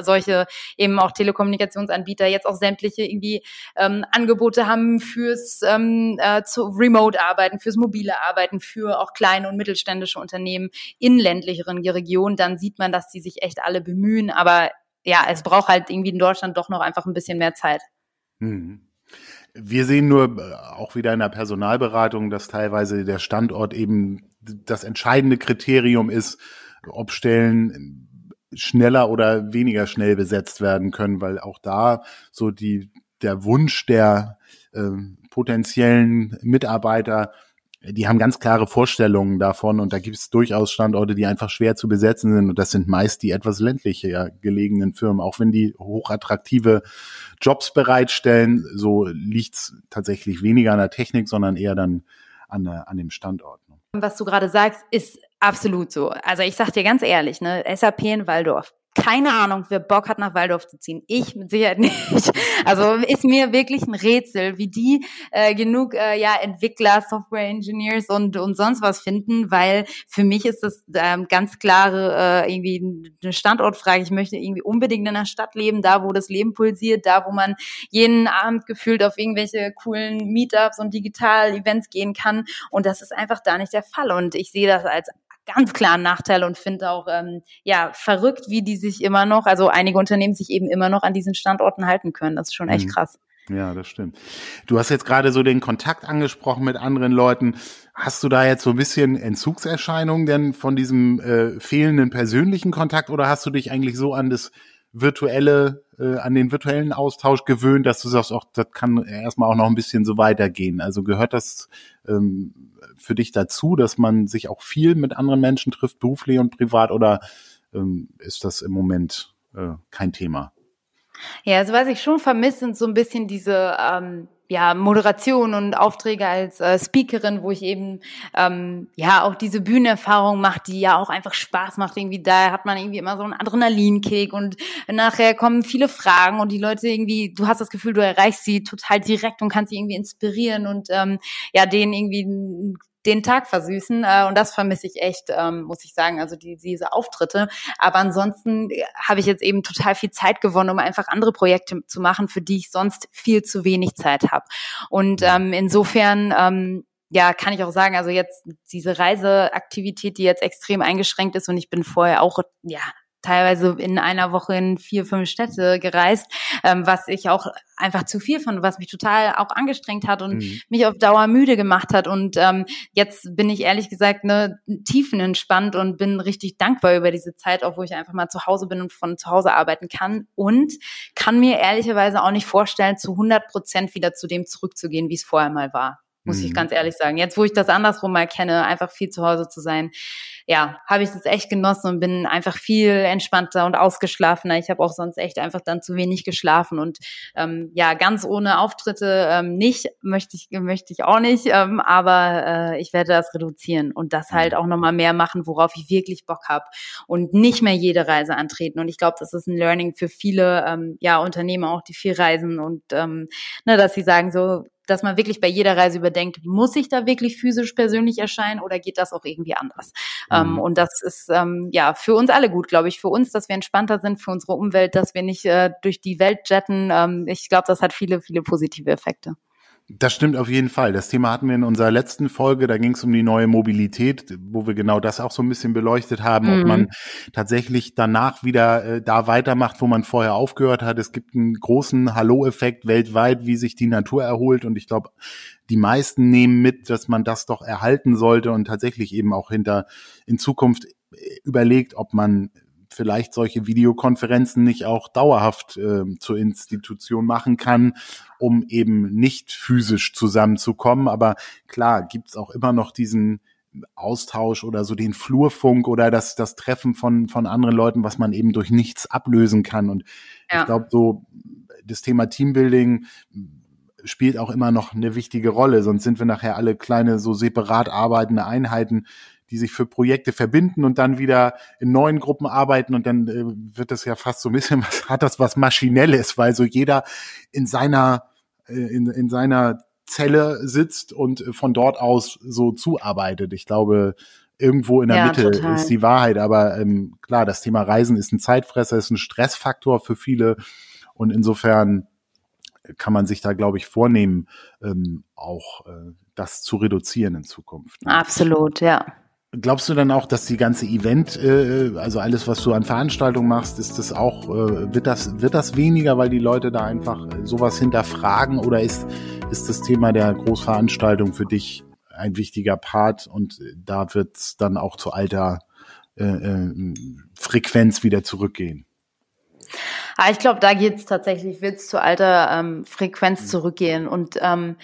Speaker 2: solche eben auch Telekommunikationsanbieter jetzt auch sämtliche irgendwie ähm, Angebote haben fürs ähm, äh, zu Remote-Arbeiten, fürs mobile Arbeiten, für auch kleine und mittelständische Unternehmen in ländlicheren Regionen, dann sieht man, dass die sich echt alle bemühen. Aber ja, es braucht halt irgendwie in Deutschland doch noch einfach ein bisschen mehr Zeit.
Speaker 1: Mhm. Wir sehen nur äh, auch wieder in der Personalberatung, dass teilweise der Standort eben das entscheidende Kriterium ist, ob Stellen schneller oder weniger schnell besetzt werden können, weil auch da so die der Wunsch der äh, potenziellen Mitarbeiter die haben ganz klare Vorstellungen davon und da gibt es durchaus Standorte, die einfach schwer zu besetzen sind und das sind meist die etwas ländlicher gelegenen Firmen, auch wenn die hochattraktive Jobs bereitstellen, so liegt's tatsächlich weniger an der Technik, sondern eher dann an, an dem Standort. Ne?
Speaker 2: Was du gerade sagst, ist absolut so. Also ich sag dir ganz ehrlich, ne, SAP in Waldorf, keine Ahnung, wer Bock hat, nach Waldorf zu ziehen. Ich mit Sicherheit [laughs] nicht. Also ist mir wirklich ein Rätsel, wie die äh, genug äh, ja Entwickler, Software Engineers und und sonst was finden, weil für mich ist das ähm, ganz klare äh, irgendwie eine Standortfrage. Ich möchte irgendwie unbedingt in einer Stadt leben, da wo das Leben pulsiert, da wo man jeden Abend gefühlt auf irgendwelche coolen Meetups und Digital-Events gehen kann. Und das ist einfach da nicht der Fall. Und ich sehe das als ganz klaren Nachteil und finde auch ähm, ja verrückt, wie die sich immer noch, also einige Unternehmen sich eben immer noch an diesen Standorten halten können. Das ist schon echt mhm. krass.
Speaker 1: Ja, das stimmt. Du hast jetzt gerade so den Kontakt angesprochen mit anderen Leuten. Hast du da jetzt so ein bisschen Entzugserscheinungen denn von diesem äh, fehlenden persönlichen Kontakt oder hast du dich eigentlich so an das virtuelle, äh, an den virtuellen Austausch gewöhnt, dass du sagst, auch das kann erstmal auch noch ein bisschen so weitergehen. Also gehört das ähm, für dich dazu, dass man sich auch viel mit anderen Menschen trifft, beruflich und privat, oder ähm, ist das im Moment äh, kein Thema?
Speaker 2: Ja, also was ich schon vermisse, sind so ein bisschen diese ähm, ja, Moderation und Aufträge als äh, Speakerin, wo ich eben ähm, ja auch diese Bühnenerfahrung mache, die ja auch einfach Spaß macht. Irgendwie da hat man irgendwie immer so einen Adrenalinkick und nachher kommen viele Fragen und die Leute irgendwie, du hast das Gefühl, du erreichst sie total direkt und kannst sie irgendwie inspirieren und ähm, ja, denen irgendwie den Tag versüßen. Äh, und das vermisse ich echt, ähm, muss ich sagen, also die, diese Auftritte. Aber ansonsten habe ich jetzt eben total viel Zeit gewonnen, um einfach andere Projekte zu machen, für die ich sonst viel zu wenig Zeit habe. Und ähm, insofern ähm, ja, kann ich auch sagen, also jetzt diese Reiseaktivität, die jetzt extrem eingeschränkt ist und ich bin vorher auch, ja, teilweise in einer Woche in vier, fünf Städte gereist, ähm, was ich auch einfach zu viel fand, was mich total auch angestrengt hat und mhm. mich auf Dauer müde gemacht hat. Und ähm, jetzt bin ich ehrlich gesagt ne, tiefenentspannt und bin richtig dankbar über diese Zeit, auch wo ich einfach mal zu Hause bin und von zu Hause arbeiten kann. Und kann mir ehrlicherweise auch nicht vorstellen, zu 100 Prozent wieder zu dem zurückzugehen, wie es vorher mal war muss mhm. ich ganz ehrlich sagen. Jetzt, wo ich das andersrum mal kenne, einfach viel zu Hause zu sein, ja, habe ich das echt genossen und bin einfach viel entspannter und ausgeschlafener. Ich habe auch sonst echt einfach dann zu wenig geschlafen und ähm, ja, ganz ohne Auftritte ähm, nicht, möchte ich, möchte ich auch nicht, ähm, aber äh, ich werde das reduzieren und das halt mhm. auch nochmal mehr machen, worauf ich wirklich Bock habe und nicht mehr jede Reise antreten. Und ich glaube, das ist ein Learning für viele ähm, ja, Unternehmer auch, die viel reisen und ähm, ne, dass sie sagen so, dass man wirklich bei jeder Reise überdenkt, muss ich da wirklich physisch persönlich erscheinen oder geht das auch irgendwie anders? Ähm, mhm. Ähm, und das ist ähm, ja für uns alle gut, glaube ich. Für uns, dass wir entspannter sind, für unsere Umwelt, dass wir nicht äh, durch die Welt jetten. Ähm, ich glaube, das hat viele, viele positive Effekte.
Speaker 1: Das stimmt auf jeden Fall. Das Thema hatten wir in unserer letzten Folge. Da ging es um die neue Mobilität, wo wir genau das auch so ein bisschen beleuchtet haben, mhm. ob man tatsächlich danach wieder äh, da weitermacht, wo man vorher aufgehört hat. Es gibt einen großen Hallo-Effekt weltweit, wie sich die Natur erholt. Und ich glaube, die meisten nehmen mit, dass man das doch erhalten sollte und tatsächlich eben auch hinter in Zukunft äh, überlegt, ob man vielleicht solche Videokonferenzen nicht auch dauerhaft äh, zur Institution machen kann, um eben nicht physisch zusammenzukommen. Aber klar, gibt's auch immer noch diesen Austausch oder so den Flurfunk oder das, das Treffen von, von anderen Leuten, was man eben durch nichts ablösen kann. Und ja. ich glaube, so das Thema Teambuilding spielt auch immer noch eine wichtige Rolle, sonst sind wir nachher alle kleine, so separat arbeitende Einheiten, die sich für Projekte verbinden und dann wieder in neuen Gruppen arbeiten und dann äh, wird das ja fast so ein bisschen, was hat das was Maschinelles, weil so jeder in seiner, äh, in, in seiner Zelle sitzt und äh, von dort aus so zuarbeitet. Ich glaube, irgendwo in der ja, Mitte total. ist die Wahrheit, aber ähm, klar, das Thema Reisen ist ein Zeitfresser, ist ein Stressfaktor für viele und insofern kann man sich da, glaube ich, vornehmen, ähm, auch äh, das zu reduzieren in Zukunft.
Speaker 2: Ne? Absolut, ja.
Speaker 1: Glaubst du dann auch, dass die ganze Event, äh, also alles, was du an Veranstaltungen machst, ist das auch, äh, wird das, wird das weniger, weil die Leute da einfach sowas hinterfragen oder ist, ist das Thema der Großveranstaltung für dich ein wichtiger Part und da wird es dann auch zu alter äh, äh, Frequenz wieder zurückgehen?
Speaker 2: Ah, ich glaube, da geht es tatsächlich, wird es zu alter ähm, Frequenz mhm. zurückgehen. Und ähm,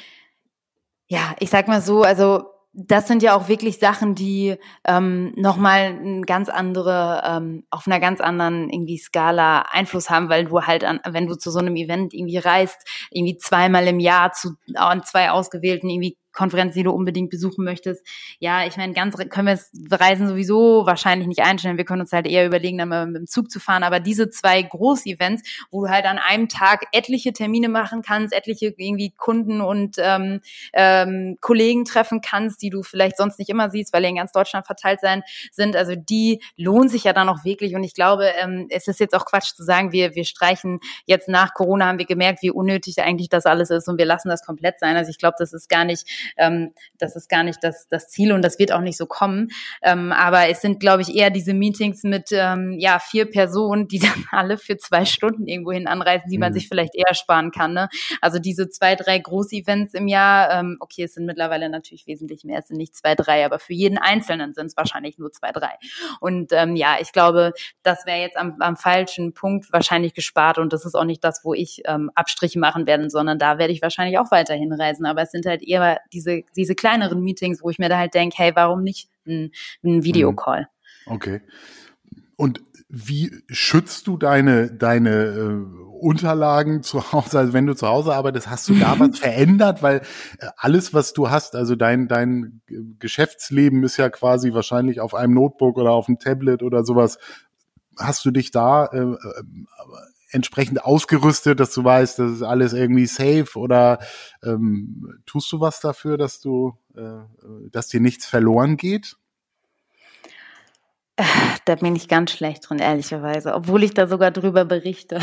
Speaker 2: ja, ich sag mal so, also das sind ja auch wirklich Sachen, die ähm, nochmal ein ganz andere, ähm, auf einer ganz anderen irgendwie Skala Einfluss haben, weil du halt an, wenn du zu so einem Event irgendwie reist, irgendwie zweimal im Jahr zu an zwei ausgewählten irgendwie Konferenz, die du unbedingt besuchen möchtest. Ja, ich meine, ganz können wir das Reisen sowieso wahrscheinlich nicht einstellen. Wir können uns halt eher überlegen, dann mal mit dem Zug zu fahren. Aber diese zwei Groß-Events, wo du halt an einem Tag etliche Termine machen kannst, etliche irgendwie Kunden und ähm, ähm, Kollegen treffen kannst, die du vielleicht sonst nicht immer siehst, weil die in ganz Deutschland verteilt sein sind. Also die lohnen sich ja dann auch wirklich. Und ich glaube, ähm, es ist jetzt auch Quatsch zu sagen, wir, wir streichen jetzt nach Corona haben wir gemerkt, wie unnötig eigentlich das alles ist und wir lassen das komplett sein. Also ich glaube, das ist gar nicht ähm, das ist gar nicht das, das Ziel und das wird auch nicht so kommen. Ähm, aber es sind, glaube ich, eher diese Meetings mit ähm, ja vier Personen, die [laughs] dann alle für zwei Stunden irgendwo hin anreisen, die mhm. man sich vielleicht eher sparen kann. Ne? Also diese zwei, drei Groß-Events im Jahr, ähm, okay, es sind mittlerweile natürlich wesentlich mehr, es sind nicht zwei, drei, aber für jeden Einzelnen sind es wahrscheinlich nur zwei, drei. Und ähm, ja, ich glaube, das wäre jetzt am, am falschen Punkt wahrscheinlich gespart und das ist auch nicht das, wo ich ähm, Abstriche machen werde, sondern da werde ich wahrscheinlich auch weiterhin reisen. Aber es sind halt eher diese, diese kleineren Meetings, wo ich mir da halt denke, hey, warum nicht ein, ein Videocall?
Speaker 1: Mhm. Okay. Und wie schützt du deine, deine äh, Unterlagen zu Hause? Also wenn du zu Hause arbeitest, hast du da [laughs] was verändert? Weil äh, alles, was du hast, also dein, dein Geschäftsleben ist ja quasi wahrscheinlich auf einem Notebook oder auf einem Tablet oder sowas. Hast du dich da äh, äh entsprechend ausgerüstet, dass du weißt, das ist alles irgendwie safe oder ähm, tust du was dafür, dass du, äh, dass dir nichts verloren geht?
Speaker 2: Da bin ich ganz schlecht drin, ehrlicherweise, obwohl ich da sogar drüber berichte.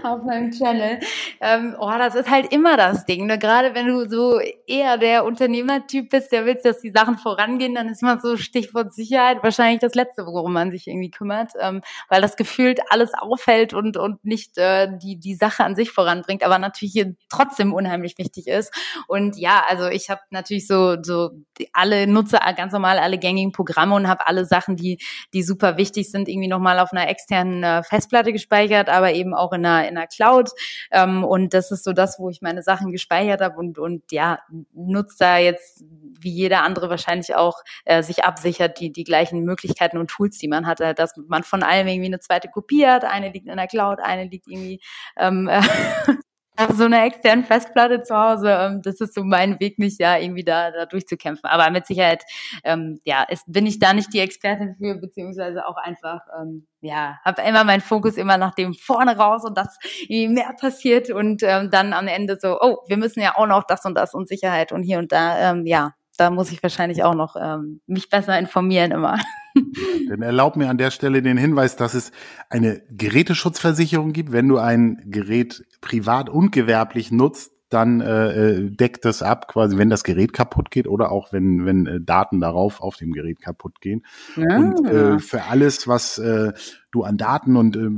Speaker 2: [laughs] auf meinem Channel. Ähm, oh, das ist halt immer das Ding. Ne? Gerade wenn du so eher der Unternehmertyp bist, der willst, dass die Sachen vorangehen, dann ist man so Stichwort Sicherheit wahrscheinlich das Letzte, worum man sich irgendwie kümmert, ähm, weil das gefühlt alles aufhält und, und nicht äh, die, die Sache an sich voranbringt, aber natürlich trotzdem unheimlich wichtig ist. Und ja, also ich habe natürlich so, so alle nutze ganz normal alle gängigen Programme und habe alle Sachen, die, die super wichtig sind, irgendwie nochmal auf einer externen äh, Festplatte gespeichert, aber eben auch in einer, in einer Cloud. Ähm, und das ist so das, wo ich meine Sachen gespeichert habe und, und ja, nutzt da jetzt wie jeder andere wahrscheinlich auch äh, sich absichert, die, die gleichen Möglichkeiten und Tools, die man hatte, dass man von allem irgendwie eine zweite Kopie hat. Eine liegt in der Cloud, eine liegt irgendwie ähm, äh, [laughs] auf so einer externen Festplatte zu Hause. Ähm, das ist so mein Weg, mich ja irgendwie da, da durchzukämpfen. Aber mit Sicherheit, ähm, ja, ist, bin ich da nicht die Expertin für, beziehungsweise auch einfach, ähm, ja, habe immer meinen Fokus immer nach dem vorne raus und das irgendwie mehr passiert und ähm, dann am Ende so, oh, wir müssen ja auch noch das und das und Sicherheit und hier und da, ähm, ja, da muss ich wahrscheinlich auch noch ähm, mich besser informieren immer.
Speaker 1: Dann erlaub mir an der Stelle den Hinweis, dass es eine Geräteschutzversicherung gibt. Wenn du ein Gerät privat und gewerblich nutzt, dann äh, deckt das ab, quasi, wenn das Gerät kaputt geht oder auch wenn, wenn äh, Daten darauf auf dem Gerät kaputt gehen. Ja. Und äh, für alles, was äh, du an Daten und äh,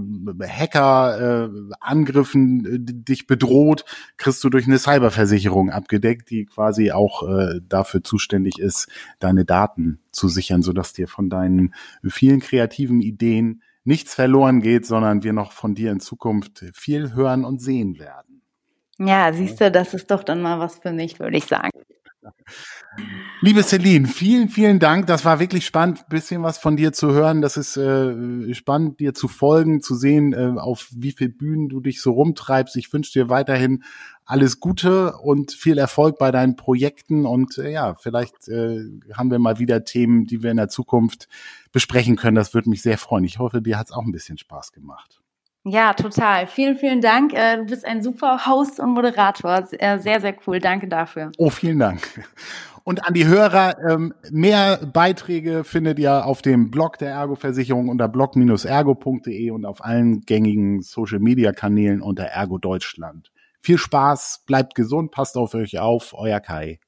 Speaker 1: Hacker-Angriffen äh, dich bedroht, kriegst du durch eine Cyberversicherung abgedeckt, die quasi auch äh, dafür zuständig ist, deine Daten zu sichern, sodass dir von deinen vielen kreativen Ideen nichts verloren geht, sondern wir noch von dir in Zukunft viel hören und sehen werden.
Speaker 2: Ja, siehst du, das ist doch dann mal was für mich, würde ich sagen.
Speaker 1: Liebe Celine, vielen, vielen Dank. Das war wirklich spannend, bisschen was von dir zu hören. Das ist äh, spannend, dir zu folgen, zu sehen, äh, auf wie viel Bühnen du dich so rumtreibst. Ich wünsche dir weiterhin alles Gute und viel Erfolg bei deinen Projekten. Und äh, ja, vielleicht äh, haben wir mal wieder Themen, die wir in der Zukunft besprechen können. Das würde mich sehr freuen. Ich hoffe, dir hat es auch ein bisschen Spaß gemacht.
Speaker 2: Ja, total. Vielen, vielen Dank. Äh, du bist ein super Host und Moderator. Sehr, sehr cool. Danke dafür.
Speaker 1: Oh, vielen Dank. Und an die Hörer, ähm, mehr Beiträge findet ihr auf dem Blog der Ergo-Versicherung unter blog-ergo.de und auf allen gängigen Social-Media-Kanälen unter Ergo Deutschland. Viel Spaß, bleibt gesund, passt auf euch auf, euer Kai.